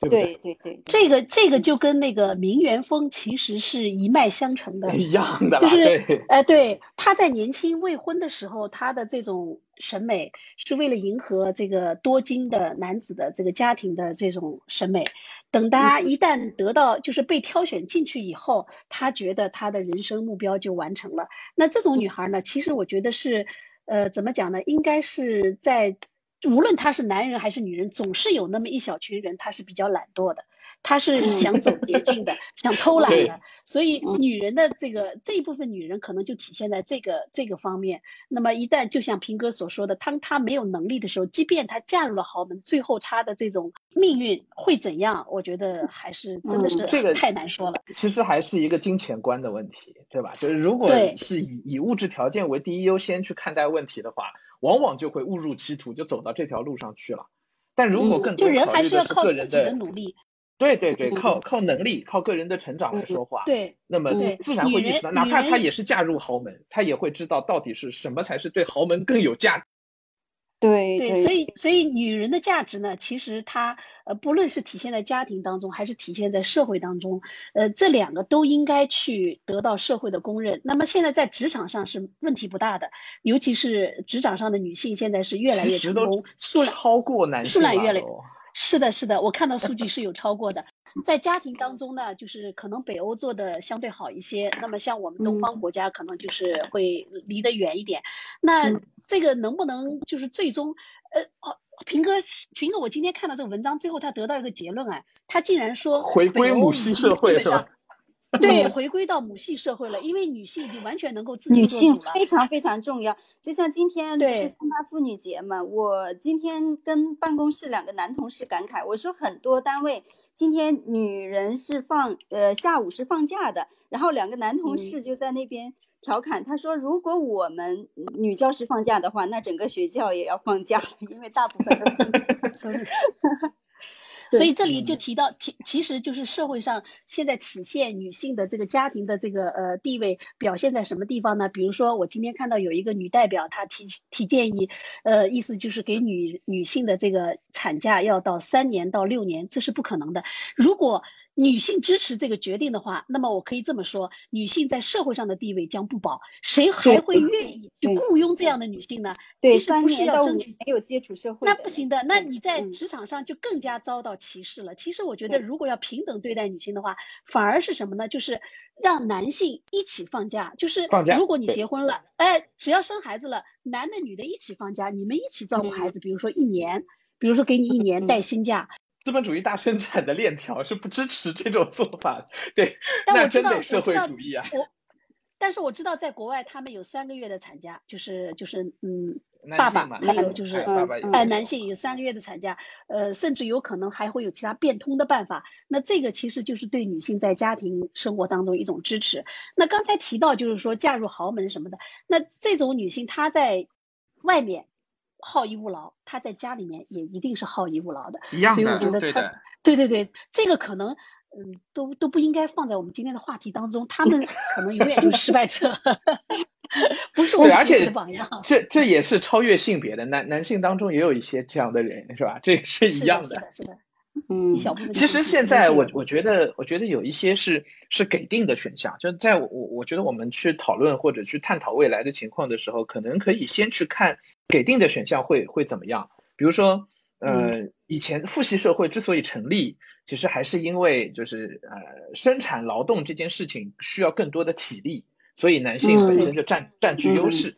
Speaker 2: 对不
Speaker 1: 对？对对对，
Speaker 3: 这个这个就跟那个名媛风其实是一脉相承的，
Speaker 2: 一样的，
Speaker 3: 就是哎，对，他在年轻未婚的时候，他的这种审美是为了迎合这个多金的男子的这个家庭的这种审美。等他一旦得到就是被挑选进去以后，他觉得他的人生目标就完成了。那这种女孩呢，其实我觉得是，呃，怎么讲呢？应该是在。无论他是男人还是女人，总是有那么一小群人，他是比较懒惰的，他是想走捷径的，想偷懒的。所以，女人的这个这一部分女人，可能就体现在这个这个方面。那么，一旦就像平哥所说的，当她没有能力的时候，即便她嫁入了豪门，最后她的这种命运会怎样？我觉得还是真的是
Speaker 2: 这个
Speaker 3: 太难说了。
Speaker 2: 其实还是一个金钱观的问题，对吧？就是如果是以以物质条件为第一优先去看待问题的话。往往就会误入歧途，就走到这条路上去了。但如果更多考虑的是个人
Speaker 3: 的努力，
Speaker 2: 对对对，靠靠能力，靠个人的成长来说话，
Speaker 3: 对，
Speaker 2: 那么自然会意识到，哪怕他也是嫁入豪门，他也会知道到底是什么才是对豪门更有价。
Speaker 1: 对
Speaker 3: 对，所以所以女人的价值呢，其实她呃，不论是体现在家庭当中，还是体现在社会当中，呃，这两个都应该去得到社会的公认。那么现在在职场上是问题不大的，尤其是职场上的女性现在是越来越成功，数量
Speaker 2: 超过男
Speaker 3: 性，数量越来越是的，是的，我看到数据 是有超过的。在家庭当中呢，就是可能北欧做的相对好一些，那么像我们东方国家可能就是会离得远一点。那这个能不能就是最终，呃，哦，平哥，平哥，我今天看到这个文章，最后他得到一个结论啊，他竟然说
Speaker 2: 回归母系社会
Speaker 3: 了？对，回归到母系社会了，因为女性已经完全能够自
Speaker 1: 女性非常非常重要。就像今天是三八妇女节嘛，我今天跟办公室两个男同事感慨，我说很多单位今天女人是放呃下午是放假的，然后两个男同事就在那边。调侃他说：“如果我们女教师放假的话，那整个学校也要放假了，因为大部分都是。”
Speaker 3: 所以这里就提到，提其实就是社会上现在体现女性的这个家庭的这个呃地位表现在什么地方呢？比如说我今天看到有一个女代表，她提提建议，呃，意思就是给女女性的这个产假要到三年到六年，这是不可能的。如果女性支持这个决定的话，那么我可以这么说，女性在社会上的地位将不保。谁还会愿意去雇佣这样的女性呢？
Speaker 1: 对，三年到五年没有接触社会，
Speaker 3: 那不行的。那你在职场上就更加遭到歧视了。其实我觉得，如果要平等对待女性的话，反而是什么呢？就是让男性一起放假。就是如果你结婚了，哎，只要生孩子了，男的女的一起放假，你们一起照顾孩子。比如说一年，比如说给你一年带薪假。
Speaker 2: 资本主义大生产的链条 是不支持这种做法，对，那真得社会主义啊。
Speaker 3: 我，但是我知道在国外他们有三个月的产假，就是就是嗯，爸爸还有就是哎，男性有三个月的产假，呃，甚至有可能还会有其他变通的办法。那这个其实就是对女性在家庭生活当中一种支持。那刚才提到就是说嫁入豪门什么的，那这种女性她在外面。好逸恶劳，他在家里面也一定是好逸恶劳的，
Speaker 2: 一样
Speaker 3: 的。所以我觉得他，对对对，这个可能，嗯，都都不应该放在我们今天的话题当中。他们可能永远就是失败者，不是我们的榜样。
Speaker 2: 这这也是超越性别的，男男性当中也有一些这样的人，是吧？这也是一样的。
Speaker 3: 是的，是的。嗯，
Speaker 2: 其实现在我我觉得，我觉得有一些是是给定的选项，就在我我我觉得我们去讨论或者去探讨未来的情况的时候，可能可以先去看给定的选项会会怎么样。比如说，呃，以前父系社会之所以成立，其实还是因为就是呃生产劳动这件事情需要更多的体力，所以男性本身就占占据优势。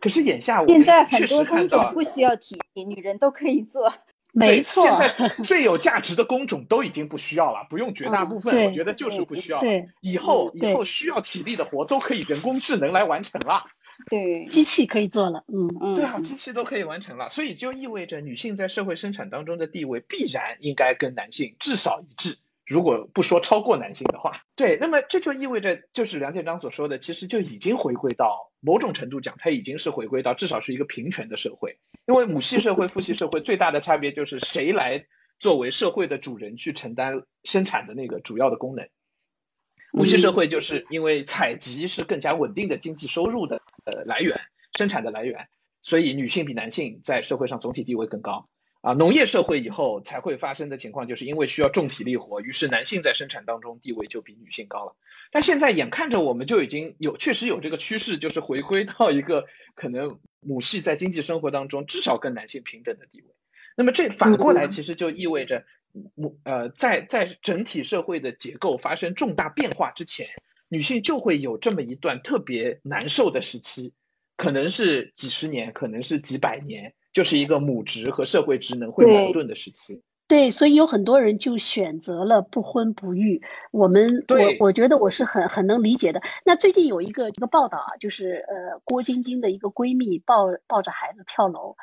Speaker 2: 可是眼下我们确实看到
Speaker 1: 不需要体力，女人都可以做。
Speaker 3: 没错，
Speaker 2: 现在最有价值的工种都已经不需要了，不用绝大部分，我觉得就是不需要。
Speaker 3: 了，
Speaker 2: 以后以后需要体力的活都可以人工智能来完成了。
Speaker 1: 对，
Speaker 3: 机器可以做了。嗯
Speaker 1: 嗯，
Speaker 2: 对啊，机器都可以完成了，所以就意味着女性在社会生产当中的地位必然应该跟男性至少一致。如果不说超过男性的话，对，那么这就意味着，就是梁建章所说的，其实就已经回归到某种程度讲，它已经是回归到至少是一个平权的社会。因为母系社会、父系社会最大的差别就是谁来作为社会的主人去承担生产的那个主要的功能。母系社会就是因为采集是更加稳定的经济收入的呃来源，生产的来源，所以女性比男性在社会上总体地位更高。啊，农业社会以后才会发生的情况，就是因为需要重体力活，于是男性在生产当中地位就比女性高了。但现在眼看着我们就已经有确实有这个趋势，就是回归到一个可能母系在经济生活当中至少跟男性平等的地位。那么这反过来其实就意味着母呃在在整体社会的结构发生重大变化之前，女性就会有这么一段特别难受的时期，可能是几十年，可能是几百年。就是一个母职和社会职能会矛盾的时期，
Speaker 3: 对，所以有很多人就选择了不婚不育。我们我我觉得我是很很能理解的。那最近有一个一个报道啊，就是呃郭晶晶的一个闺蜜抱抱着孩子跳楼，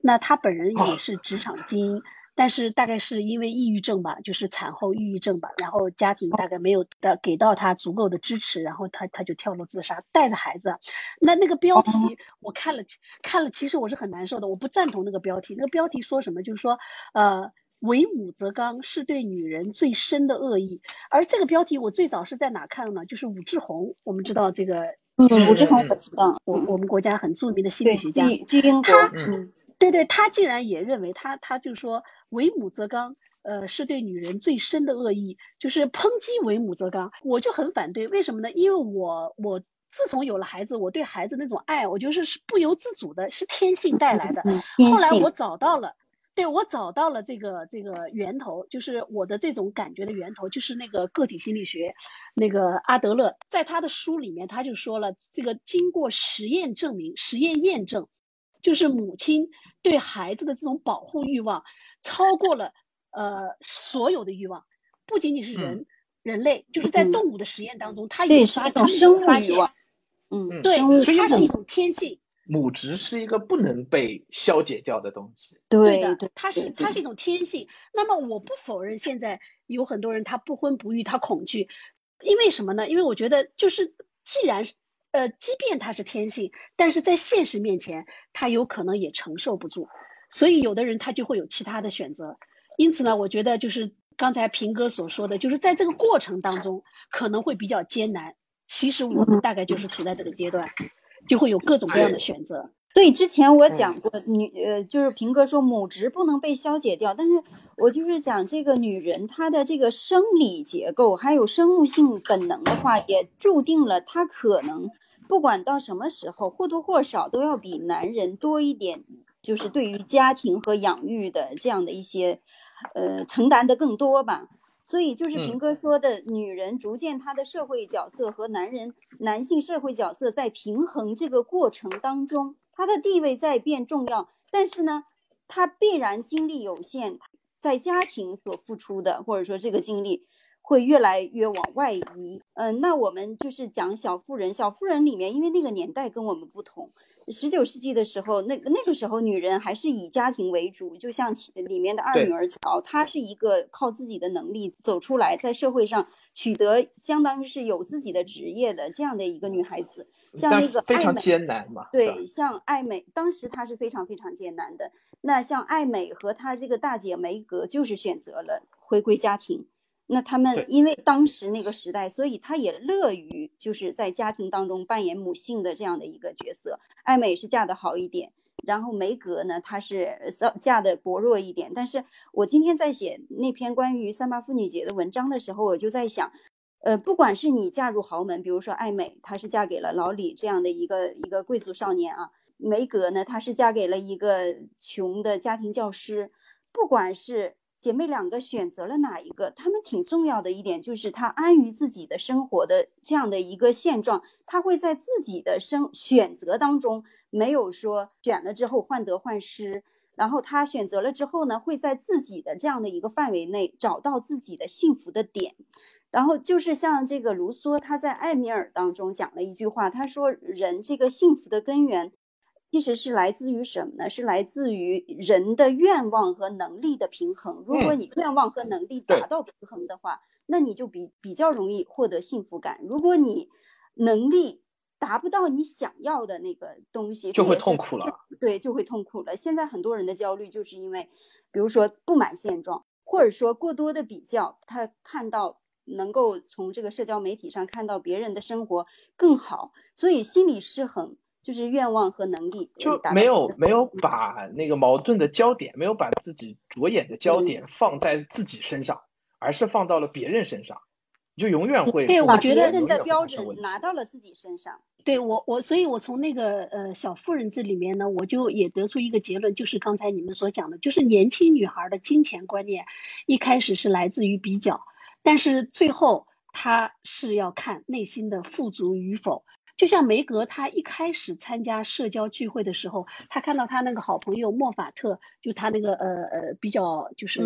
Speaker 3: 那她本人也是职场精英。但是大概是因为抑郁症吧，就是产后抑郁症吧，然后家庭大概没有的给到他足够的支持，然后他他就跳楼自杀，带着孩子。那那个标题我看了看了，其实我是很难受的，我不赞同那个标题。那个标题说什么？就是说，呃，为母则刚是对女人最深的恶意。而这个标题我最早是在哪看的呢？就是武志红，我们知道这个，
Speaker 1: 嗯，武志红我知道，
Speaker 3: 我我们国家很著名的心理学家，
Speaker 1: 居英国，
Speaker 3: 嗯。对对，他竟然也认为他，他就说为母则刚，呃，是对女人最深的恶意，就是抨击为母则刚，我就很反对。为什么呢？因为我我自从有了孩子，我对孩子那种爱，我就是是不由自主的，是天性带来的。后来我找到了，对我找到了这个这个源头，就是我的这种感觉的源头，就是那个个体心理学，那个阿德勒在他的书里面他就说了，这个经过实验证明，实验验证。就是母亲对孩子的这种保护欲望，超过了呃所有的欲望，不仅仅是人人类，就是在动物的实验当中，它也是一种
Speaker 1: 生物
Speaker 3: 欲望。
Speaker 1: 嗯，
Speaker 3: 对，它是一种天性。
Speaker 2: 母职是一个不能被消解掉的东西。
Speaker 3: 对的，它是它是一种天性。那么我不否认，现在有很多人他不婚不育，他恐惧，因为什么呢？因为我觉得就是既然。呃，即便他是天性，但是在现实面前，他有可能也承受不住，所以有的人他就会有其他的选择，因此呢，我觉得就是刚才平哥所说的，就是在这个过程当中可能会比较艰难。其实我们大概就是处在这个阶段，就会有各种各样的选择。
Speaker 1: 所以之前我讲过，女呃，就是平哥说母职不能被消解掉，但是我就是讲这个女人她的这个生理结构还有生物性本能的话，也注定了她可能不管到什么时候，或多或少都要比男人多一点，就是对于家庭和养育的这样的一些，呃，承担的更多吧。所以就是平哥说的，女人逐渐她的社会角色和男人男性社会角色在平衡这个过程当中，她的地位在变重要。但是呢，她必然精力有限，在家庭所付出的，或者说这个经历会越来越往外移。嗯，那我们就是讲小妇人，小妇人里面，因为那个年代跟我们不同。十九世纪的时候，那那个时候女人还是以家庭为主，就像里面的二女儿乔，她是一个靠自己的能力走出来，在社会上取得相当于是有自己的职业的这样的一个女孩子。像那个
Speaker 2: 非常艰难嘛。
Speaker 1: 对，像艾美，当时她是非常非常艰难的。那像艾美和她这个大姐梅格，就是选择了回归家庭。那他们因为当时那个时代，所以他也乐于就是在家庭当中扮演母性的这样的一个角色。艾美是嫁得好一点，然后梅格呢，她是嫁的薄弱一点。但是我今天在写那篇关于三八妇女节的文章的时候，我就在想，呃，不管是你嫁入豪门，比如说艾美，她是嫁给了老李这样的一个一个贵族少年啊，梅格呢，她是嫁给了一个穷的家庭教师，不管是。姐妹两个选择了哪一个？她们挺重要的一点就是，她安于自己的生活的这样的一个现状，她会在自己的生选择当中没有说选了之后患得患失，然后她选择了之后呢，会在自己的这样的一个范围内找到自己的幸福的点，然后就是像这个卢梭他在《艾米尔》当中讲了一句话，他说人这个幸福的根源。其实是来自于什么呢？是来自于人的愿望和能力的平衡。如果你愿望和能力达到平衡的话，那你就比比较容易获得幸福感。如果你能力达不到你想要的那个东西，
Speaker 2: 就会痛苦了。
Speaker 1: 对，就会痛苦了。现在很多人的焦虑就是因为，比如说不满现状，或者说过多的比较，他看到能够从这个社交媒体上看到别人的生活更好，所以心理失衡。就是愿望和能力
Speaker 2: 就没有没有把那个矛盾的焦点，没有把自己着眼的焦点放在自己身上，而是放到了别人身上，就永远会
Speaker 3: 对我觉得
Speaker 1: 人的标准拿到了自己身上。
Speaker 3: 对我我所以，我从那个呃小妇人这里面呢，我就也得出一个结论，就是刚才你们所讲的，就是年轻女孩的金钱观念一开始是来自于比较，但是最后她是要看内心的富足与否。就像梅格，他一开始参加社交聚会的时候，他看到他那个好朋友莫法特，就他那个呃呃比较就是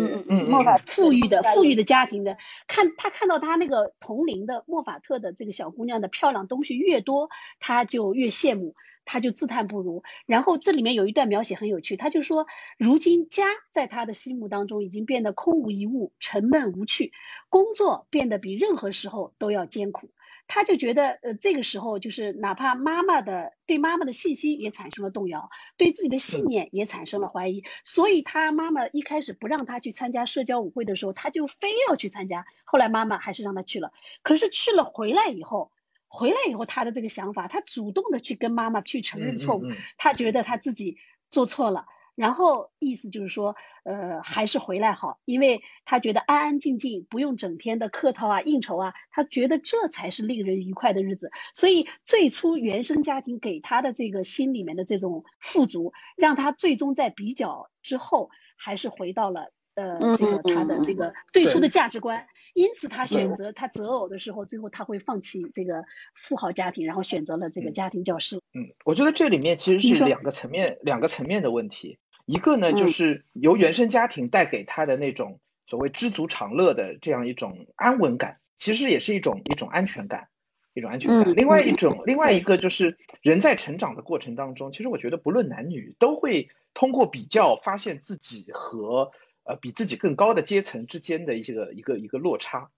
Speaker 3: 莫法富裕的富裕的家庭的，看他看到他那个同龄的莫法特的这个小姑娘的漂亮东西越多，他就越羡慕，他就自叹不如。然后这里面有一段描写很有趣，他就说，如今家在他的心目当中已经变得空无一物，沉闷无趣，工作变得比任何时候都要艰苦。他就觉得，呃，这个时候就是哪怕妈妈的对妈妈的信心也产生了动摇，对自己的信念也产生了怀疑，所以他妈妈一开始不让他去参加社交舞会的时候，他就非要去参加。后来妈妈还是让他去了，可是去了回来以后，回来以后他的这个想法，他主动的去跟妈妈去承认错误，他觉得他自己做错了。然后意思就是说，呃，还是回来好，因为他觉得安安静静，不用整天的客套啊、应酬啊，他觉得这才是令人愉快的日子。所以最初原生家庭给他的这个心里面的这种富足，让他最终在比较之后，还是回到了呃这个他的这个最初的价值观。因此他选择他择偶的时候，最后他会放弃这个富豪家庭，然后选择了这个家庭教师。
Speaker 2: 嗯，我觉得这里面其实是两个层面、两个层面的问题。一个呢，就是由原生家庭带给他的那种所谓知足常乐的这样一种安稳感，其实也是一种一种安全感，一种安全感。另外一种，另外一个就是人在成长的过程当中，其实我觉得不论男女都会通过比较发现自己和呃比自己更高的阶层之间的一些个一个一个落差，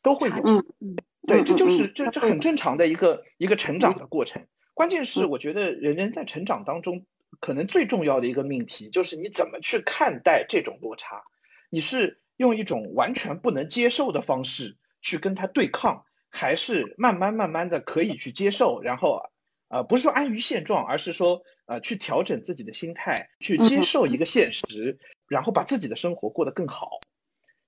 Speaker 2: 都会有。
Speaker 3: 嗯嗯，
Speaker 2: 对，这就是这这很正常的一个一个成长的过程。关键是我觉得人人在成长当中。可能最重要的一个命题就是你怎么去看待这种落差，你是用一种完全不能接受的方式去跟他对抗，还是慢慢慢慢的可以去接受，然后，呃，不是说安于现状，而是说，呃，去调整自己的心态，去接受一个现实，然后把自己的生活过得更好。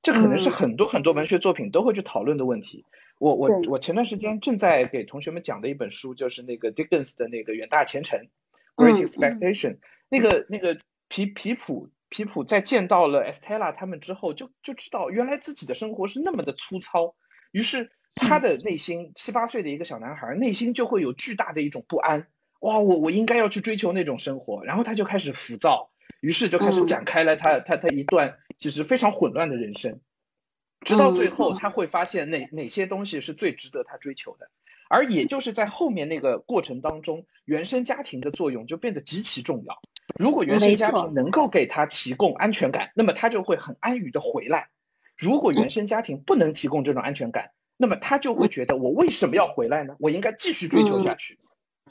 Speaker 2: 这可能是很多很多文学作品都会去讨论的问题。我我我前段时间正在给同学们讲的一本书，就是那个 Dickens 的那个《远大前程》（Great Expectation）。那个那个皮皮普皮普在见到了 Estella 他们之后，就就知道原来自己的生活是那么的粗糙。于是他的内心七八岁的一个小男孩内心就会有巨大的一种不安。哇，我我应该要去追求那种生活，然后他就开始浮躁。于是就开始展开了他他他一段其实非常混乱的人生，直到最后他会发现哪哪些东西是最值得他追求的，而也就是在后面那个过程当中，原生家庭的作用就变得极其重要。如果原生家庭能够给他提供安全感，那么他就会很安于的回来；如果原生家庭不能提供这种安全感，那么他就会觉得我为什么要回来呢？我应该继续追求下去。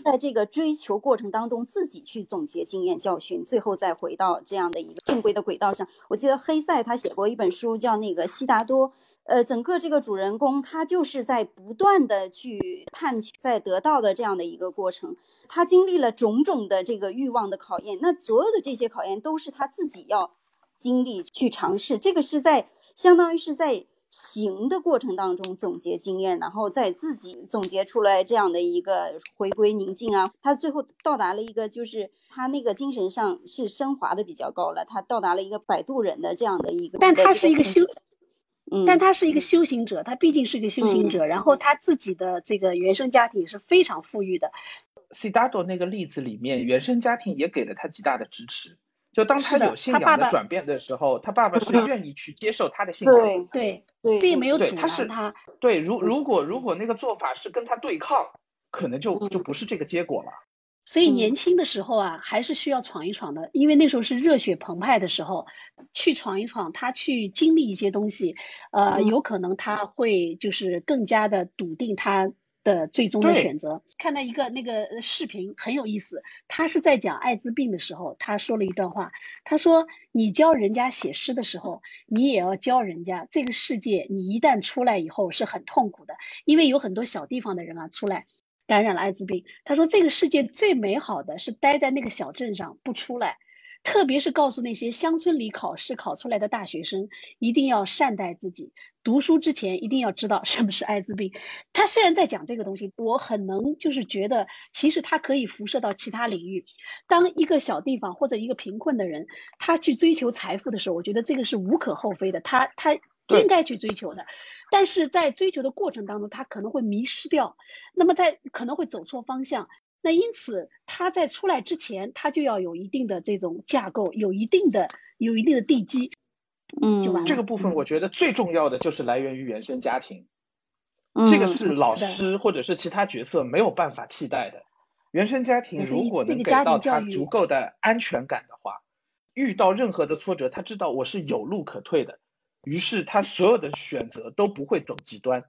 Speaker 1: 在这个追求过程当中，自己去总结经验教训，最后再回到这样的一个正规的轨道上。我记得黑塞他写过一本书，叫那个《悉达多》。呃，整个这个主人公他就是在不断的去探取，在得到的这样的一个过程。他经历了种种的这个欲望的考验，那所有的这些考验都是他自己要经历去尝试。这个是在相当于是在。行的过程当中总结经验，然后在自己总结出来这样的一个回归宁静啊，他最后到达了一个就是他那个精神上是升华的比较高了，他到达了一个摆渡人的这样的一个。
Speaker 3: 但他是一个修，嗯，但他是一个修行者，他毕竟是一个修行者，然后他自己的这个原生家庭是非常富裕的。
Speaker 2: C 达多那个例子里面，原生家庭也给了他极大的支持。就当他有信仰的转变的时候，他爸爸 是愿意去接受他的信仰，
Speaker 3: 对对对，并没有阻
Speaker 2: 拦
Speaker 3: 他。
Speaker 2: 对，如如果如果那个做法是跟他对抗，可能就就不是这个结果了。
Speaker 3: 所以年轻的时候啊，还是需要闯一闯的，因为那时候是热血澎湃的时候，去闯一闯，他去经历一些东西，呃，有可能他会就是更加的笃定他。的最终的选择，看到一个那个视频很有意思，他是在讲艾滋病的时候，他说了一段话，他说：“你教人家写诗的时候，你也要教人家这个世界，你一旦出来以后是很痛苦的，因为有很多小地方的人啊出来感染了艾滋病。他说这个世界最美好的是待在那个小镇上不出来。”特别是告诉那些乡村里考试考出来的大学生，一定要善待自己。读书之前一定要知道什么是艾滋病。他虽然在讲这个东西，我很能就是觉得，其实他可以辐射到其他领域。当一个小地方或者一个贫困的人，他去追求财富的时候，我觉得这个是无可厚非的，他他应该去追求的。但是在追求的过程当中，他可能会迷失掉，那么在可能会走错方向。那因此，他在出来之前，他就要有一定的这种架构，有一定的、有一定的地基，嗯，就完了。
Speaker 2: 这个部分，我觉得最重要的就是来源于原生家庭，这个是老师或者是其他角色没有办法替代的。原生家庭如果能给到他足够的安全感的话，遇到任何的挫折，他知道我是有路可退的，于是他所有的选择都不会走极端。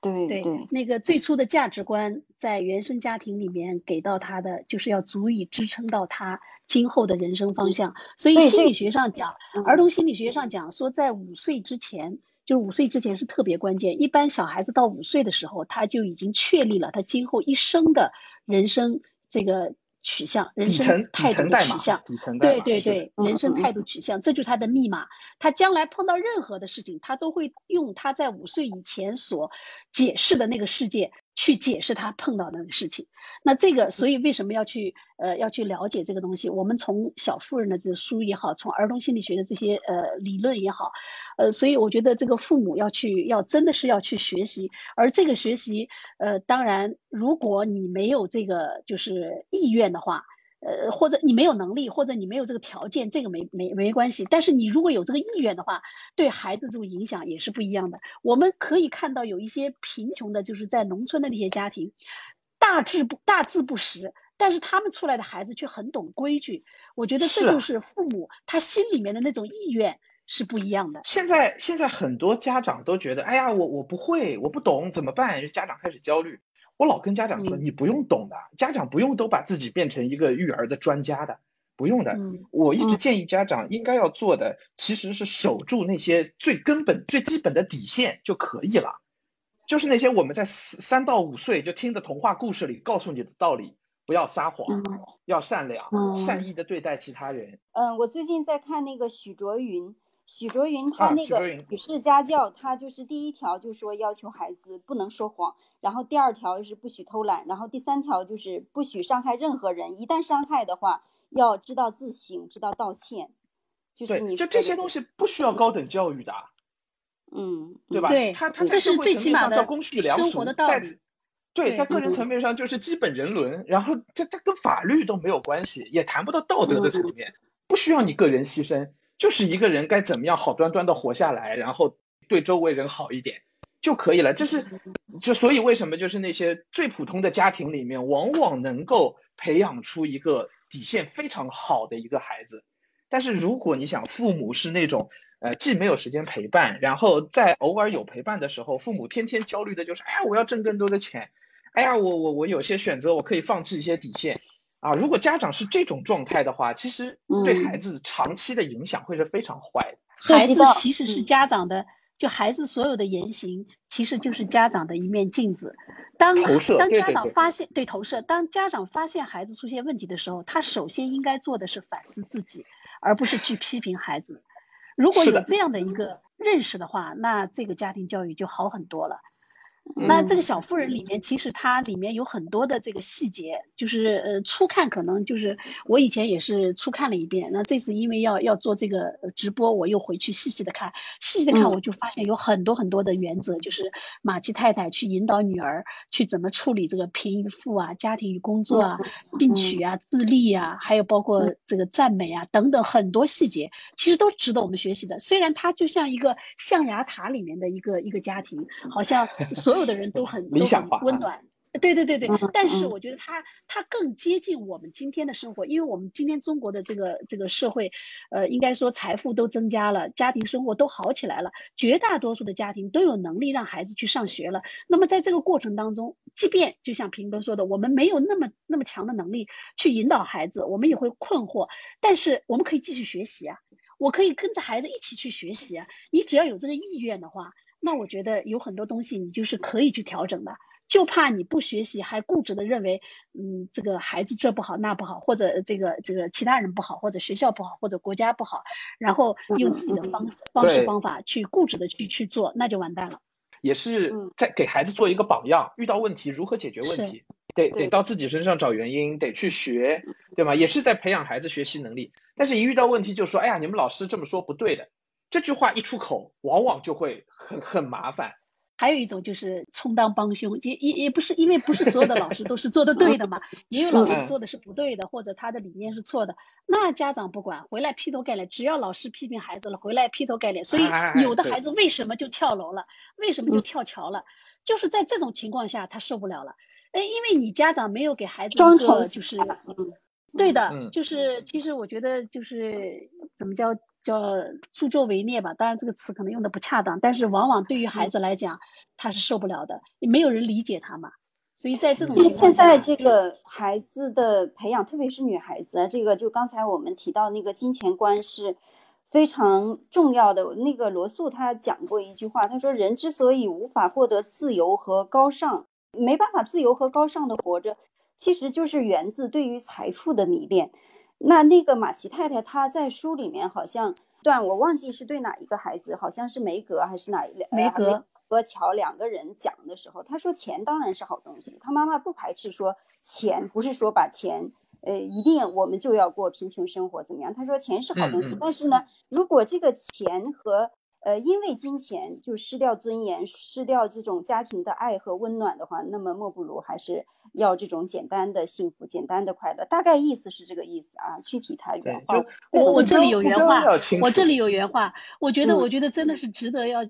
Speaker 1: 对
Speaker 3: 对，那个最初的价值观在原生家庭里面给到他的，就是要足以支撑到他今后的人生方向。所以心理学上讲，儿童心理学上讲说，在五岁之前，就是五岁之前是特别关键。一般小孩子到五岁的时候，他就已经确立了他今后一生的人生这个。取向，人生态度的取向，对对对，人生态度取向，这就是他的密码。他将来碰到任何的事情，他都会用他在五岁以前所解释的那个世界。去解释他碰到那个事情，那这个，所以为什么要去呃要去了解这个东西？我们从小妇人的这书也好，从儿童心理学的这些呃理论也好，呃，所以我觉得这个父母要去要真的是要去学习，而这个学习，呃，当然如果你没有这个就是意愿的话。呃，或者你没有能力，或者你没有这个条件，这个没没没关系。但是你如果有这个意愿的话，对孩子这种影响也是不一样的。我们可以看到有一些贫穷的，就是在农村的那些家庭，大字不大字不识，但是他们出来的孩子却很懂规矩。我觉得这就是父母他心里面的那种意愿是不一样的。
Speaker 2: 现在现在很多家长都觉得，哎呀，我我不会，我不懂怎么办？家长开始焦虑。我老跟家长说，你不用懂的，家长不用都把自己变成一个育儿的专家的，不用的。我一直建议家长应该要做的，其实是守住那些最根本、最基本的底线就可以了。就是那些我们在三到五岁就听的童话故事里告诉你的道理：不要撒谎，要善良，善意的对待其他人。
Speaker 1: 嗯，我最近在看那个许卓云。许卓云他那个语式家教，他就是第一条就说要求孩子不能说谎，然后第二条是不许偷懒，然后第三条就是不许伤害任何人，一旦伤害的话，要知道自省，知道道歉。就是你
Speaker 2: 就这些东西不需要高等教育的，
Speaker 1: 嗯，
Speaker 2: 对吧？
Speaker 3: 对，
Speaker 2: 他他
Speaker 3: 这是最起码
Speaker 2: 的公序良俗，
Speaker 3: 在
Speaker 2: 对，在个人层面上就是基本人伦，然后这这跟法律都没有关系，也谈不到道德的层面，不需要你个人牺牲。就是一个人该怎么样好端端的活下来，然后对周围人好一点就可以了。这是，就所以为什么就是那些最普通的家庭里面，往往能够培养出一个底线非常好的一个孩子。但是如果你想父母是那种，呃，既没有时间陪伴，然后在偶尔有陪伴的时候，父母天天焦虑的就是，哎呀，我要挣更多的钱，哎呀，我我我有些选择我可以放弃一些底线。啊，如果家长是这种状态的话，其实对孩子长期的影响会是非常坏的。
Speaker 3: 孩子其实是家长的，就孩子所有的言行其实就是家长的一面镜子。当当家长发现对投射，当家长发现孩子出现问题的时候，他首先应该做的是反思自己，而不是去批评孩子。如果有这样的一个认识的话，那这个家庭教育就好很多了。那这个小妇人里面，其实它里面有很多的这个细节，就是呃初看可能就是我以前也是初看了一遍，那这次因为要要做这个直播，我又回去细细的看，细细的看，我就发现有很多很多的原则，就是马奇太太去引导女儿去怎么处理这个贫与富啊、家庭与工作啊、进取啊、自立啊，还有包括这个赞美啊等等很多细节，其实都值得我们学习的。虽然它就像一个象牙塔里面的一个一个家庭，好像所所有的人都很
Speaker 2: 理想化、
Speaker 3: 温暖，对对对对。但是我觉得他他更接近我们今天的生活，因为我们今天中国的这个这个社会，呃，应该说财富都增加了，家庭生活都好起来了，绝大多数的家庭都有能力让孩子去上学了。那么在这个过程当中，即便就像平哥说的，我们没有那么那么强的能力去引导孩子，我们也会困惑，但是我们可以继续学习啊，我可以跟着孩子一起去学习啊。你只要有这个意愿的话。那我觉得有很多东西你就是可以去调整的，就怕你不学习还固执的认为，嗯，这个孩子这不好那不好，或者这个这个其他人不好，或者学校不好，或者国家不好，然后用自己的方方式方法去固执的去去做，那就完蛋了。
Speaker 2: 也是在给孩子做一个榜样，遇到问题如何解决问题，得得到自己身上找原因，得去学，对吗？也是在培养孩子学习能力。但是，一遇到问题就说，哎呀，你们老师这么说不对的。这句话一出口，往往就会很很麻烦。
Speaker 3: 还有一种就是充当帮凶，也也也不是，因为不是所有的老师都是做的对的嘛，也有老师做的是不对的，或者他的理念是错的。那家长不管，回来劈头盖脸，只要老师批评孩子了，回来劈头盖脸。所以有的孩子为什么就跳楼了？为什么就跳桥了？就是在这种情况下，他受不了了。哎，因为你家长没有给孩子一个就是，对的，就是其实我觉得就是怎么叫？叫助纣为虐吧，当然这个词可能用的不恰当，但是往往对于孩子来讲，他是受不了的，没有人理解他嘛。所以在这种
Speaker 1: 现在这个孩子的培养，特别是女孩子，这个就刚才我们提到那个金钱观是非常重要的。那个罗素他讲过一句话，他说人之所以无法获得自由和高尚，没办法自由和高尚的活着，其实就是源自对于财富的迷恋。那那个马奇太太，她在书里面好像段我忘记是对哪一个孩子，好像是梅格还是哪两
Speaker 3: 梅格
Speaker 1: 和乔两个人讲的时候，她说钱当然是好东西，她妈妈不排斥说钱，不是说把钱，呃，一定我们就要过贫穷生活怎么样？他说钱是好东西，但是呢，如果这个钱和呃，因为金钱就失掉尊严，失掉这种家庭的爱和温暖的话，那么莫不如还是要这种简单的幸福、简单的快乐。大概意思是这个意思啊，具体他原话。
Speaker 3: 我我这里有原话，我这里有原话，我觉得我觉得真的是值得要。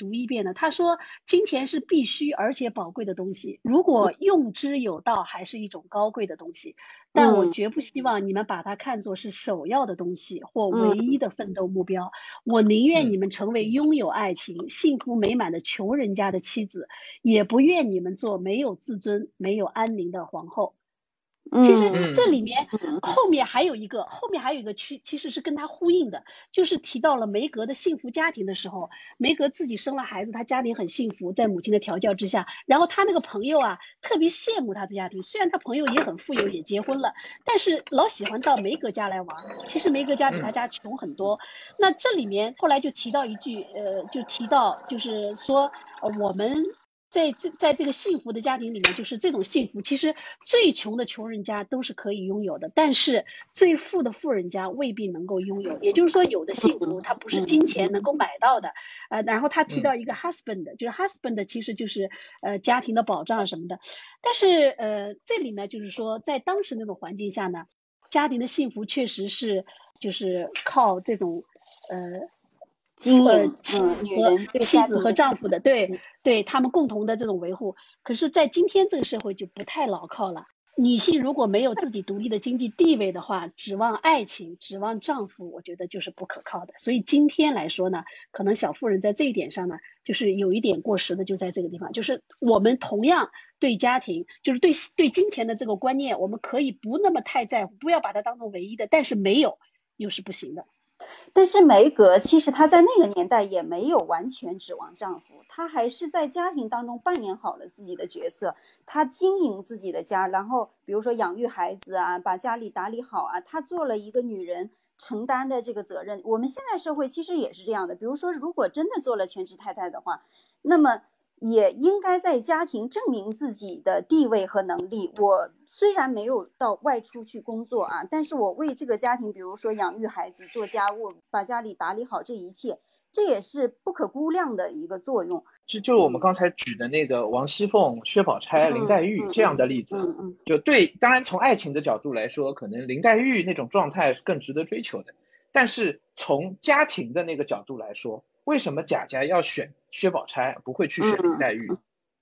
Speaker 3: 读一遍的，他说：“金钱是必须而且宝贵的东西，如果用之有道，还是一种高贵的东西。但我绝不希望你们把它看作是首要的东西或唯一的奋斗目标。我宁愿你们成为拥有爱情、幸福美满的穷人家的妻子，也不愿你们做没有自尊、没有安宁的皇后。”其实这里面后面还有一个，后面还有一个区其实是跟他呼应的，就是提到了梅格的幸福家庭的时候，梅格自己生了孩子，他家庭很幸福，在母亲的调教之下，然后他那个朋友啊特别羡慕他的家庭，虽然他朋友也很富有，也结婚了，但是老喜欢到梅格家来玩。其实梅格家比他家穷很多。那这里面后来就提到一句，呃，就提到就是说我们。在这在这个幸福的家庭里面，就是这种幸福，其实最穷的穷人家都是可以拥有的，但是最富的富人家未必能够拥有。也就是说，有的幸福它不是金钱能够买到的。呃，然后他提到一个 husband，就是 husband 其实就是呃家庭的保障什么的。但是呃，这里呢，就是说在当时那种环境下呢，家庭的幸福确实是就是靠这种呃。
Speaker 1: 经营，
Speaker 3: 嗯，和妻子和丈夫的，对，对他们共同的这种维护。可是，在今天这个社会就不太牢靠了。女性如果没有自己独立的经济地位的话，指望爱情、指望丈夫，我觉得就是不可靠的。所以今天来说呢，可能小妇人在这一点上呢，就是有一点过时的，就在这个地方，就是我们同样对家庭，就是对对金钱的这个观念，我们可以不那么太在乎，不要把它当成唯一的，但是没有又是不行的。
Speaker 1: 但是梅格其实她在那个年代也没有完全指望丈夫，她还是在家庭当中扮演好了自己的角色，她经营自己的家，然后比如说养育孩子啊，把家里打理好啊，她做了一个女人承担的这个责任。我们现在社会其实也是这样的，比如说如果真的做了全职太太的话，那么。也应该在家庭证明自己的地位和能力。我虽然没有到外出去工作啊，但是我为这个家庭，比如说养育孩子、做家务、把家里打理好，这一切，这也是不可估量的一个作用。
Speaker 2: 就就我们刚才举的那个王熙凤、薛宝钗、林黛玉这样的例子，
Speaker 1: 嗯嗯，
Speaker 2: 就对。当然，从爱情的角度来说，可能林黛玉那种状态是更值得追求的。但是从家庭的那个角度来说，为什么贾家要选薛宝钗，不会去选林黛玉？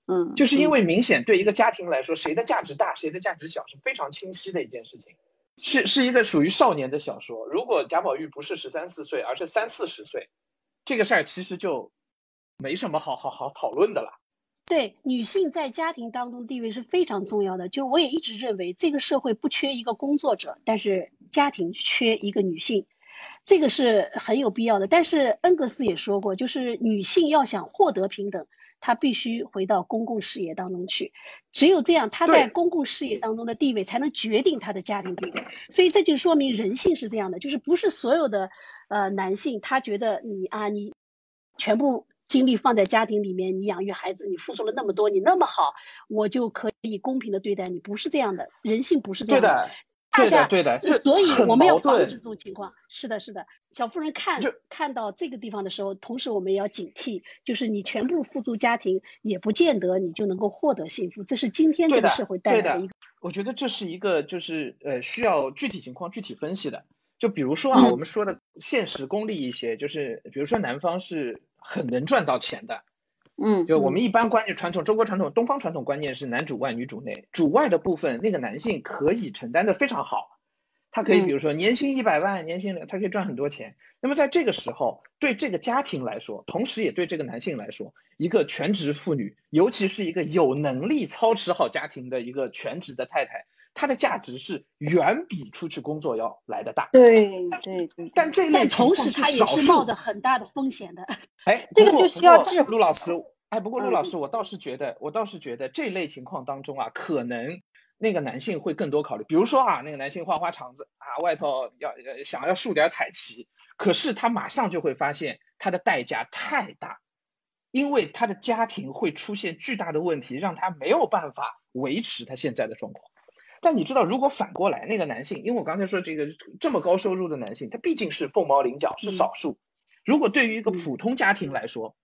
Speaker 1: 嗯，
Speaker 2: 就是因为明显对一个家庭来说，谁的价值大，谁的价值小是非常清晰的一件事情。是是一个属于少年的小说。如果贾宝玉不是十三四岁，而是三四十岁，这个事儿其实就没什么好好好讨论的了。
Speaker 3: 对，女性在家庭当中地位是非常重要的。就我也一直认为，这个社会不缺一个工作者，但是家庭缺一个女性。这个是很有必要的，但是恩格斯也说过，就是女性要想获得平等，她必须回到公共事业当中去，只有这样，她在公共事业当中的地位才能决定她的家庭地位。所以这就说明人性是这样的，就是不是所有的呃男性他觉得你啊你全部精力放在家庭里面，你养育孩子，你付出了那么多，你那么好，我就可以公平的对待你，不是这样的，人性不是这样
Speaker 2: 的。对的，对的，
Speaker 3: 所以我们要防止这种情况。是的，是的，小妇人看看到这个地方的时候，同时我们也要警惕，就是你全部付诸家庭，也不见得你就能够获得幸福。这是今天这个社会带来的一个。
Speaker 2: 我觉得这是一个，就是呃，需要具体情况具体分析的。就比如说啊，我们说的现实功利一些，就是比如说男方是很能赚到钱的。
Speaker 1: 嗯，
Speaker 2: 就我们一般观念传统，中国传统、东方传统观念是男主外女主内，主外的部分那个男性可以承担的非常好，他可以比如说年薪一百万，年薪他可以赚很多钱。那么在这个时候，对这个家庭来说，同时也对这个男性来说，一个全职妇女，尤其是一个有能力操持好家庭的一个全职的太太，她的价值是远比出去工作要来的大。
Speaker 1: 对对对。
Speaker 2: 但这类
Speaker 3: 同时他也是冒着很大的风险的。
Speaker 2: 哎，
Speaker 1: 这个就需要智慧
Speaker 2: 陆老师。哎，不过陆老师，我倒是觉得，我倒是觉得这类情况当中啊，可能那个男性会更多考虑。比如说啊，那个男性花花肠子啊，外头要想要树点彩旗，可是他马上就会发现他的代价太大，因为他的家庭会出现巨大的问题，让他没有办法维持他现在的状况。但你知道，如果反过来，那个男性，因为我刚才说这个这么高收入的男性，他毕竟是凤毛麟角，是少数。如果对于一个普通家庭来说，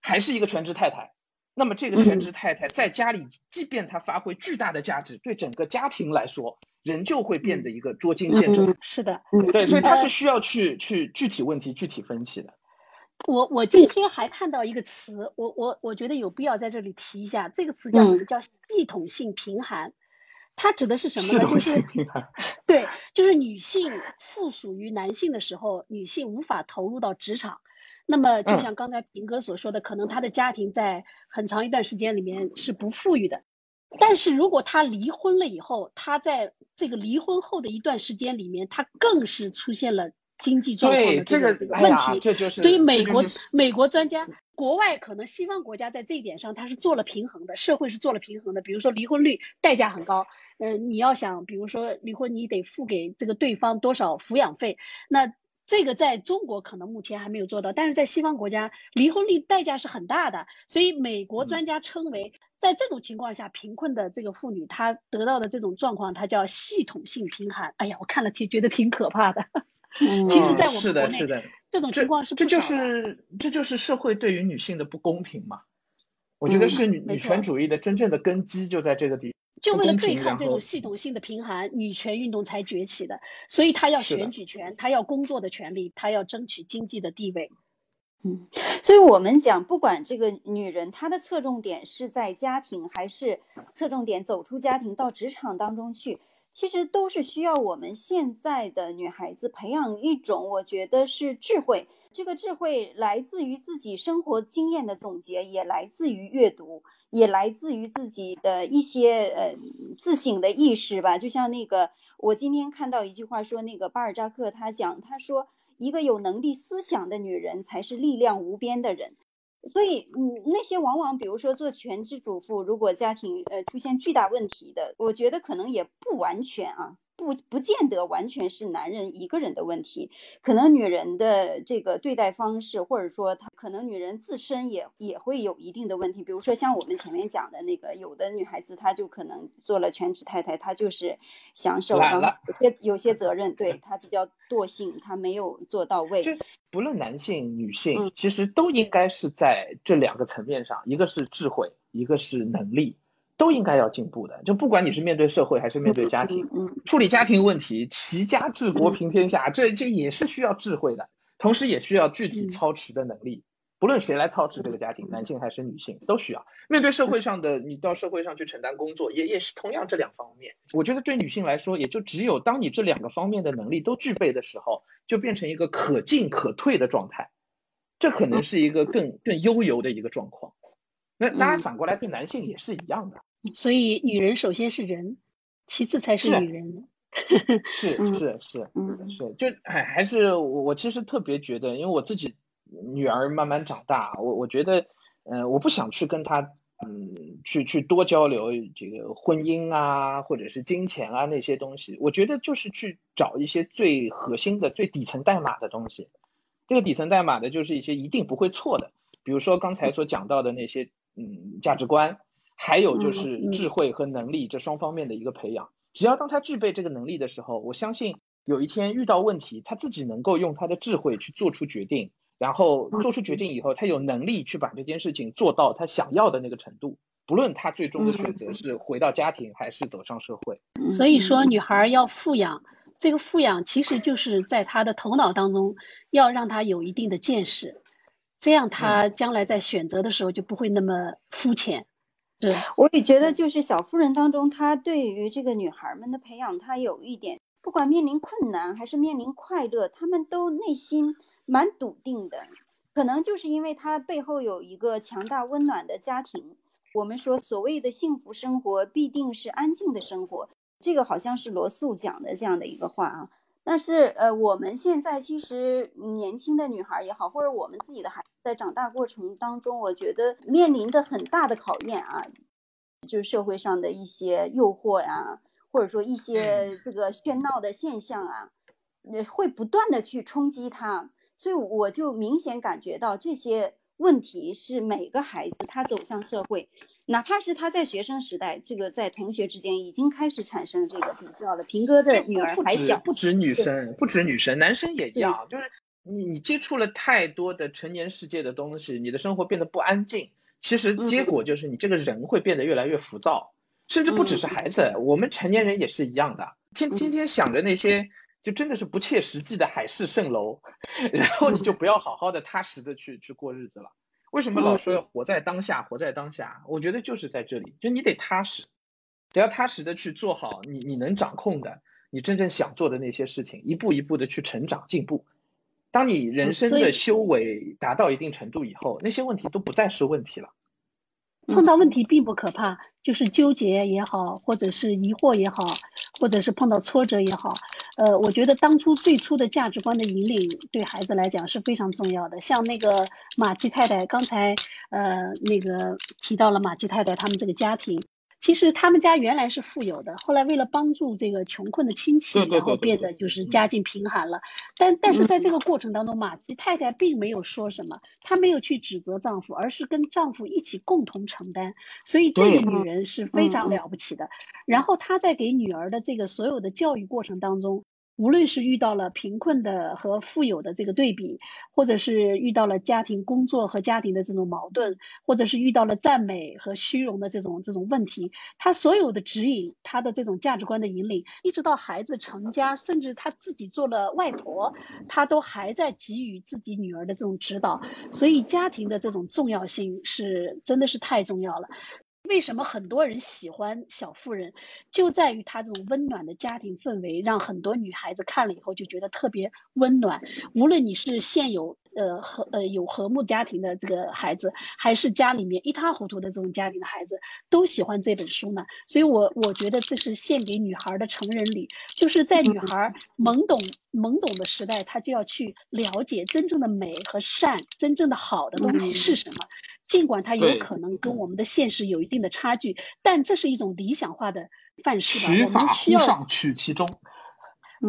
Speaker 2: 还是一个全职太太，那么这个全职太太在家里，即便她发挥巨大的价值，对整个家庭来说，仍旧会变得一个捉襟见肘。
Speaker 3: 是的，
Speaker 2: 对，所以他是需要去去具体问题具体分析的。
Speaker 3: 我我今天还看到一个词，我我我觉得有必要在这里提一下，这个词叫什么？叫系统性贫寒。它指的是什么呢？就是 对，就是女性附属于男性的时候，女性无法投入到职场。那么，就像刚才平哥所说的，可能他的家庭在很长一段时间里面是不富裕的。但是如果他离婚了以后，他在这个离婚后的一段时间里面，他更是出现了经济状况的这个问题。
Speaker 2: 这就是
Speaker 3: 所以美国美国专家，国外可能西方国家在这一点上他是做了平衡的，社会是做了平衡的。比如说离婚率代价很高，嗯，你要想，比如说离婚，你得付给这个对方多少抚养费，那。这个在中国可能目前还没有做到，但是在西方国家，离婚率代价是很大的。所以美国专家称为，在这种情况下，贫困的这个妇女她得到的这种状况，它叫系统性贫寒。哎呀，我看了挺觉得挺可怕的。其实，在我们国内，这种情况是
Speaker 2: 这就是这就是社会对于女性的不公平嘛？我觉得是女女权主义的真正的根基就在这个地方。
Speaker 3: 就为了对抗这种系统性的贫寒，女权运动才崛起的。所以她要选举权，她要工作的权利，她要争取经济的地位。
Speaker 1: 嗯，所以我们讲，不管这个女人她的侧重点是在家庭，还是侧重点走出家庭到职场当中去，其实都是需要我们现在的女孩子培养一种，我觉得是智慧。这个智慧来自于自己生活经验的总结，也来自于阅读，也来自于自己的一些呃自省的意识吧。就像那个，我今天看到一句话说，那个巴尔扎克他讲，他说一个有能力思想的女人才是力量无边的人。所以，嗯，那些往往比如说做全职主妇，如果家庭呃出现巨大问题的，我觉得可能也不完全啊。不，不见得完全是男人一个人的问题，可能女人的这个对待方式，或者说她可能女人自身也也会有一定的问题。比如说像我们前面讲的那个，有的女孩子她就可能做了全职太太，她就是享受，然后有些有些责任，对她比较惰性，她没有做到位。
Speaker 2: 就不论男性女性，其实都应该是在这两个层面上，一个是智慧，一个是能力。都应该要进步的，就不管你是面对社会还是面对家庭，处理家庭问题，齐家治国平天下，这这也是需要智慧的，同时也需要具体操持的能力。不论谁来操持这个家庭，男性还是女性，都需要。面对社会上的，你到社会上去承担工作，也也是同样这两方面。我觉得对女性来说，也就只有当你这两个方面的能力都具备的时候，就变成一个可进可退的状态，这可能是一个更更悠游的一个状况。那当然，反过来对男性也是一样的。
Speaker 3: 所以，女人首先是人，其次才是女人。
Speaker 2: 是 是是，嗯是，就还还是我我其实特别觉得，因为我自己女儿慢慢长大，我我觉得，嗯，我不想去跟她，嗯，去去多交流这个婚姻啊，或者是金钱啊那些东西。我觉得就是去找一些最核心的、最底层代码的东西。这个底层代码的就是一些一定不会错的，比如说刚才所讲到的那些，嗯，价值观。还有就是智慧和能力这双方面的一个培养，只要当他具备这个能力的时候，我相信有一天遇到问题，他自己能够用他的智慧去做出决定，然后做出决定以后，他有能力去把这件事情做到他想要的那个程度，不论他最终的选择是回到家庭还是走上社会。
Speaker 3: 所以说，女孩要富养，这个富养其实就是在她的头脑当中要让她有一定的见识，这样他将来在选择的时候就不会那么肤浅。
Speaker 1: 我也觉得，就是小妇人当中，她对于这个女孩们的培养，她有一点，不管面临困难还是面临快乐，她们都内心蛮笃定的。可能就是因为她背后有一个强大温暖的家庭。我们说，所谓的幸福生活，必定是安静的生活。这个好像是罗素讲的这样的一个话啊。但是，呃，我们现在其实年轻的女孩也好，或者我们自己的孩子在长大过程当中，我觉得面临的很大的考验啊，就是社会上的一些诱惑呀，或者说一些这个喧闹的现象啊，会不断的去冲击她，所以我就明显感觉到这些问题是每个孩子他走向社会。哪怕是他在学生时代，这个在同学之间已经开始产生这个比较了。平哥的女儿还小，
Speaker 2: 不止女生，不止女生，男生也一样。就是你你接触了太多的成年世界的东西，你的生活变得不安静。其实结果就是你这个人会变得越来越浮躁，甚至不只是孩子，我们成年人也是一样的。天天天想着那些就真的是不切实际的海市蜃楼，然后你就不要好好的踏实的去去过日子了。为什么老说要活在当下？活在当下，我觉得就是在这里，就你得踏实，得要踏实的去做好你你能掌控的，你真正想做的那些事情，一步一步的去成长进步。当你人生的修为达到一定程度以后，那些问题都不再是问题了。
Speaker 3: 碰到问题并不可怕，就是纠结也好，或者是疑惑也好，或者是碰到挫折也好，呃，我觉得当初最初的价值观的引领对孩子来讲是非常重要的。像那个马季太太刚才呃那个提到了马季太太他们这个家庭。其实他们家原来是富有的，后来为了帮助这个穷困的亲戚，然后变得就是家境贫寒了。但但是在这个过程当中，马吉太太并没有说什么，她没有去指责丈夫，而是跟丈夫一起共同承担。所以这个女人是非常了不起的。然后她在给女儿的这个所有的教育过程当中。无论是遇到了贫困的和富有的这个对比，或者是遇到了家庭工作和家庭的这种矛盾，或者是遇到了赞美和虚荣的这种这种问题，他所有的指引，他的这种价值观的引领，一直到孩子成家，甚至他自己做了外婆，他都还在给予自己女儿的这种指导。所以家庭的这种重要性是真的是太重要了。为什么很多人喜欢小妇人，就在于她这种温暖的家庭氛围，让很多女孩子看了以后就觉得特别温暖。无论你是现有呃和呃有和睦家庭的这个孩子，还是家里面一塌糊涂的这种家庭的孩子，都喜欢这本书呢。所以，我我觉得这是献给女孩的成人礼，就是在女孩懵懂懵懂的时代，她就要去了解真正的美和善，真正的好的东西是什么。尽管它有可能跟我们的现实有一定的差距，但这是一种理想化的范式吧。
Speaker 2: 取法乎上，取其中。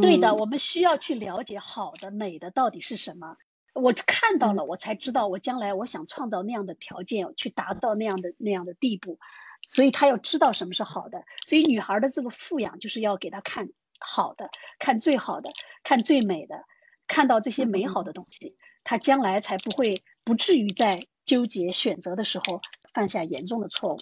Speaker 3: 对的，我们需要去了解好的、美的到底是什么。我看到了，我才知道我将来我想创造那样的条件，去达到那样的那样的地步。所以他要知道什么是好的。所以女孩的这个富养就是要给她看好的，看最好的，看最美的，看到这些美好的东西，她将来才不会不至于在。纠结选择的时候犯下严重的错误。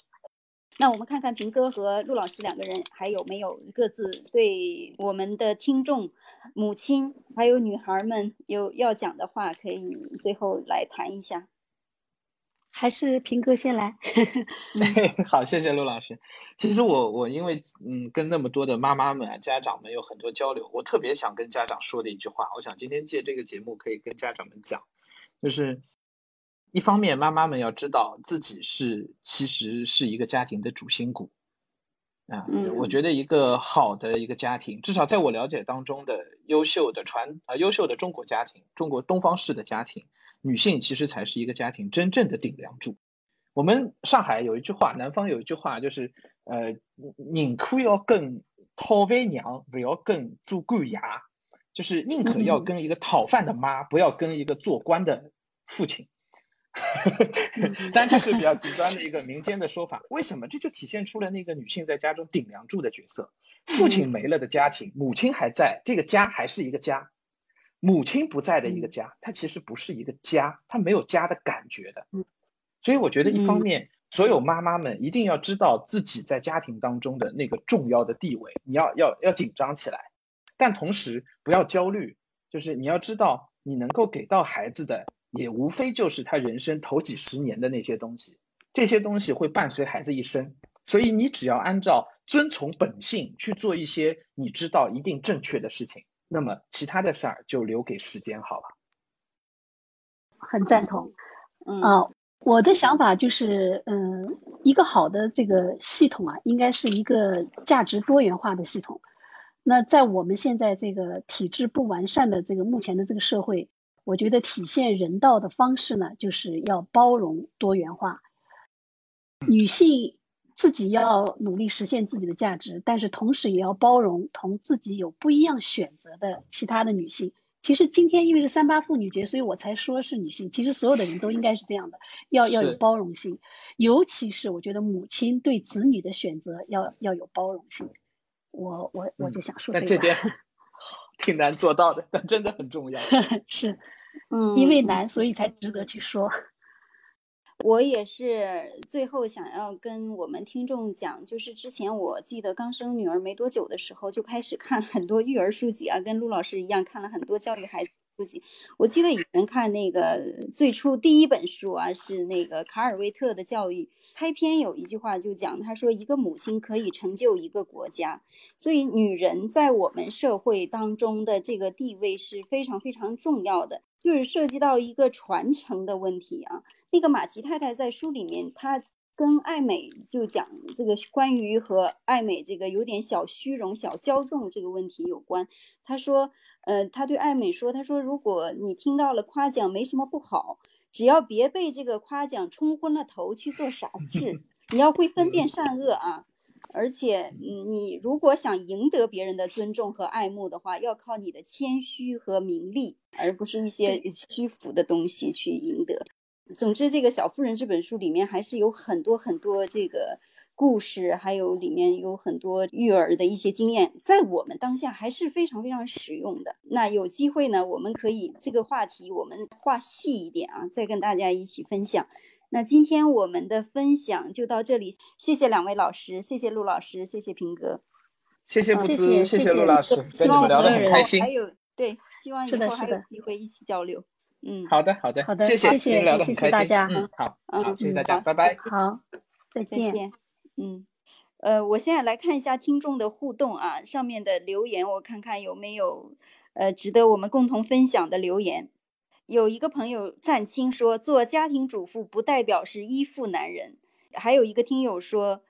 Speaker 1: 那我们看看平哥和陆老师两个人还有没有各自对我们的听众、母亲还有女孩们有要讲的话，可以最后来谈一下。
Speaker 3: 还是平哥先来。
Speaker 2: 好，谢谢陆老师。其实我我因为嗯跟那么多的妈妈们啊、家长们有很多交流，我特别想跟家长说的一句话，我想今天借这个节目可以跟家长们讲，就是。一方面，妈妈们要知道自己是其实是一个家庭的主心骨，啊，我觉得一个好的一个家庭，至少在我了解当中的优秀的传啊优秀的中国家庭，中国东方式的家庭，女性其实才是一个家庭真正的顶梁柱。我们上海有一句话，南方有一句话，就是呃，宁可要跟讨饭娘，不要跟做官爷，就是宁可要跟一个讨饭的妈，不要跟一个做官的父亲。但这是比较极端的一个民间的说法。为什么？这就体现出了那个女性在家中顶梁柱的角色。父亲没了的家庭，母亲还在，这个家还是一个家。母亲不在的一个家，它其实不是一个家，它没有家的感觉的。所以我觉得，一方面，所有妈妈们一定要知道自己在家庭当中的那个重要的地位，你要要要紧张起来。但同时不要焦虑，就是你要知道，你能够给到孩子的。也无非就是他人生头几十年的那些东西，这些东西会伴随孩子一生，所以你只要按照遵从本性去做一些你知道一定正确的事情，那么其他的事儿就留给时间好了。
Speaker 3: 很赞同，嗯啊，我的想法就是，嗯，一个好的这个系统啊，应该是一个价值多元化的系统。那在我们现在这个体制不完善的这个目前的这个社会。我觉得体现人道的方式呢，就是要包容多元化。女性自己要努力实现自己的价值，但是同时也要包容同自己有不一样选择的其他的女性。其实今天因为是三八妇女节，所以我才说是女性。其实所有的人都应该是这样的，要要有包容性。尤其是我觉得母亲对子女的选择要要有包容性。我我我就想说
Speaker 2: 这点。挺难做到的，但真的很重要。
Speaker 3: 是，嗯，因为难，所以才值得去说。
Speaker 1: 我也是最后想要跟我们听众讲，就是之前我记得刚生女儿没多久的时候，就开始看很多育儿书籍啊，跟陆老师一样看了很多教育孩子书籍。我记得以前看那个最初第一本书啊，是那个卡尔维特的教育。开篇有一句话就讲，他说一个母亲可以成就一个国家，所以女人在我们社会当中的这个地位是非常非常重要的，就是涉及到一个传承的问题啊。那个马吉太太在书里面，她跟爱美就讲这个关于和爱美这个有点小虚荣、小骄纵这个问题有关。他说，呃，他对爱美说，他说，如果你听到了夸奖，没什么不好，只要别被这个夸奖冲昏了头去做傻事。你要会分辨善恶啊，而且，嗯，你如果想赢得别人的尊重和爱慕的话，要靠你的谦虚和名利，而不是一些虚浮的东西去赢得。总之，这个《小妇人》这本书里面还是有很多很多这个故事，还有里面有很多育儿的一些经验，在我们当下还是非常非常实用的。那有机会呢，我们可以这个话题我们画细一点啊，再跟大家一起分享。那今天我们的分享就到这里，谢谢两位老师，谢谢陆老师，谢谢平哥，
Speaker 2: 谢谢木
Speaker 3: 子，
Speaker 2: 谢谢陆老师，
Speaker 1: 希望
Speaker 2: 聊得很开心。
Speaker 1: 还有对，希望以后还有机会一起交流。嗯，
Speaker 2: 好的，好的，
Speaker 3: 好的，
Speaker 2: 谢谢，
Speaker 3: 谢
Speaker 2: 聊得很开心，
Speaker 3: 大家，
Speaker 2: 嗯，好，好，谢谢大家，拜拜，
Speaker 3: 好，再
Speaker 1: 见，嗯，呃，我现在来看一下听众的互动啊，上面的留言，我看看有没有呃值得我们共同分享的留言。有一个朋友战青说，做家庭主妇不代表是依附男人。还有一个听友说，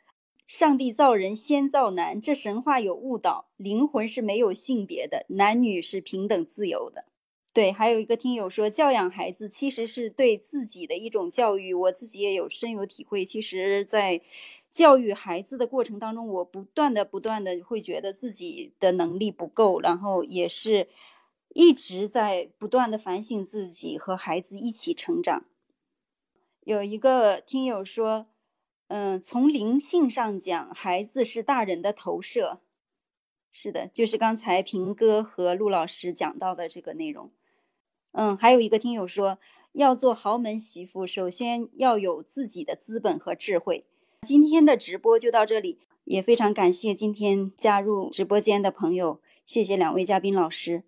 Speaker 1: 上帝造人先造男，这神话有误导，灵魂是没有性别的，男女是平等自由的。对，还有一个听友说，教养孩子其实是对自己的一种教育。我自己也有深有体会。其实，在教育孩子的过程当中，我不断的、不断的会觉得自己的能力不够，然后也是一直在不断的反省自己和孩子一起成长。有一个听友说，嗯，从灵性上讲，孩子是大人的投射。是的，就是刚才平哥和陆老师讲到的这个内容。嗯，还有一个听友说，要做豪门媳妇，首先要有自己的资本和智慧。今天的直播就到这里，也非常感谢今天加入直播间的朋友，谢谢两位嘉宾老师。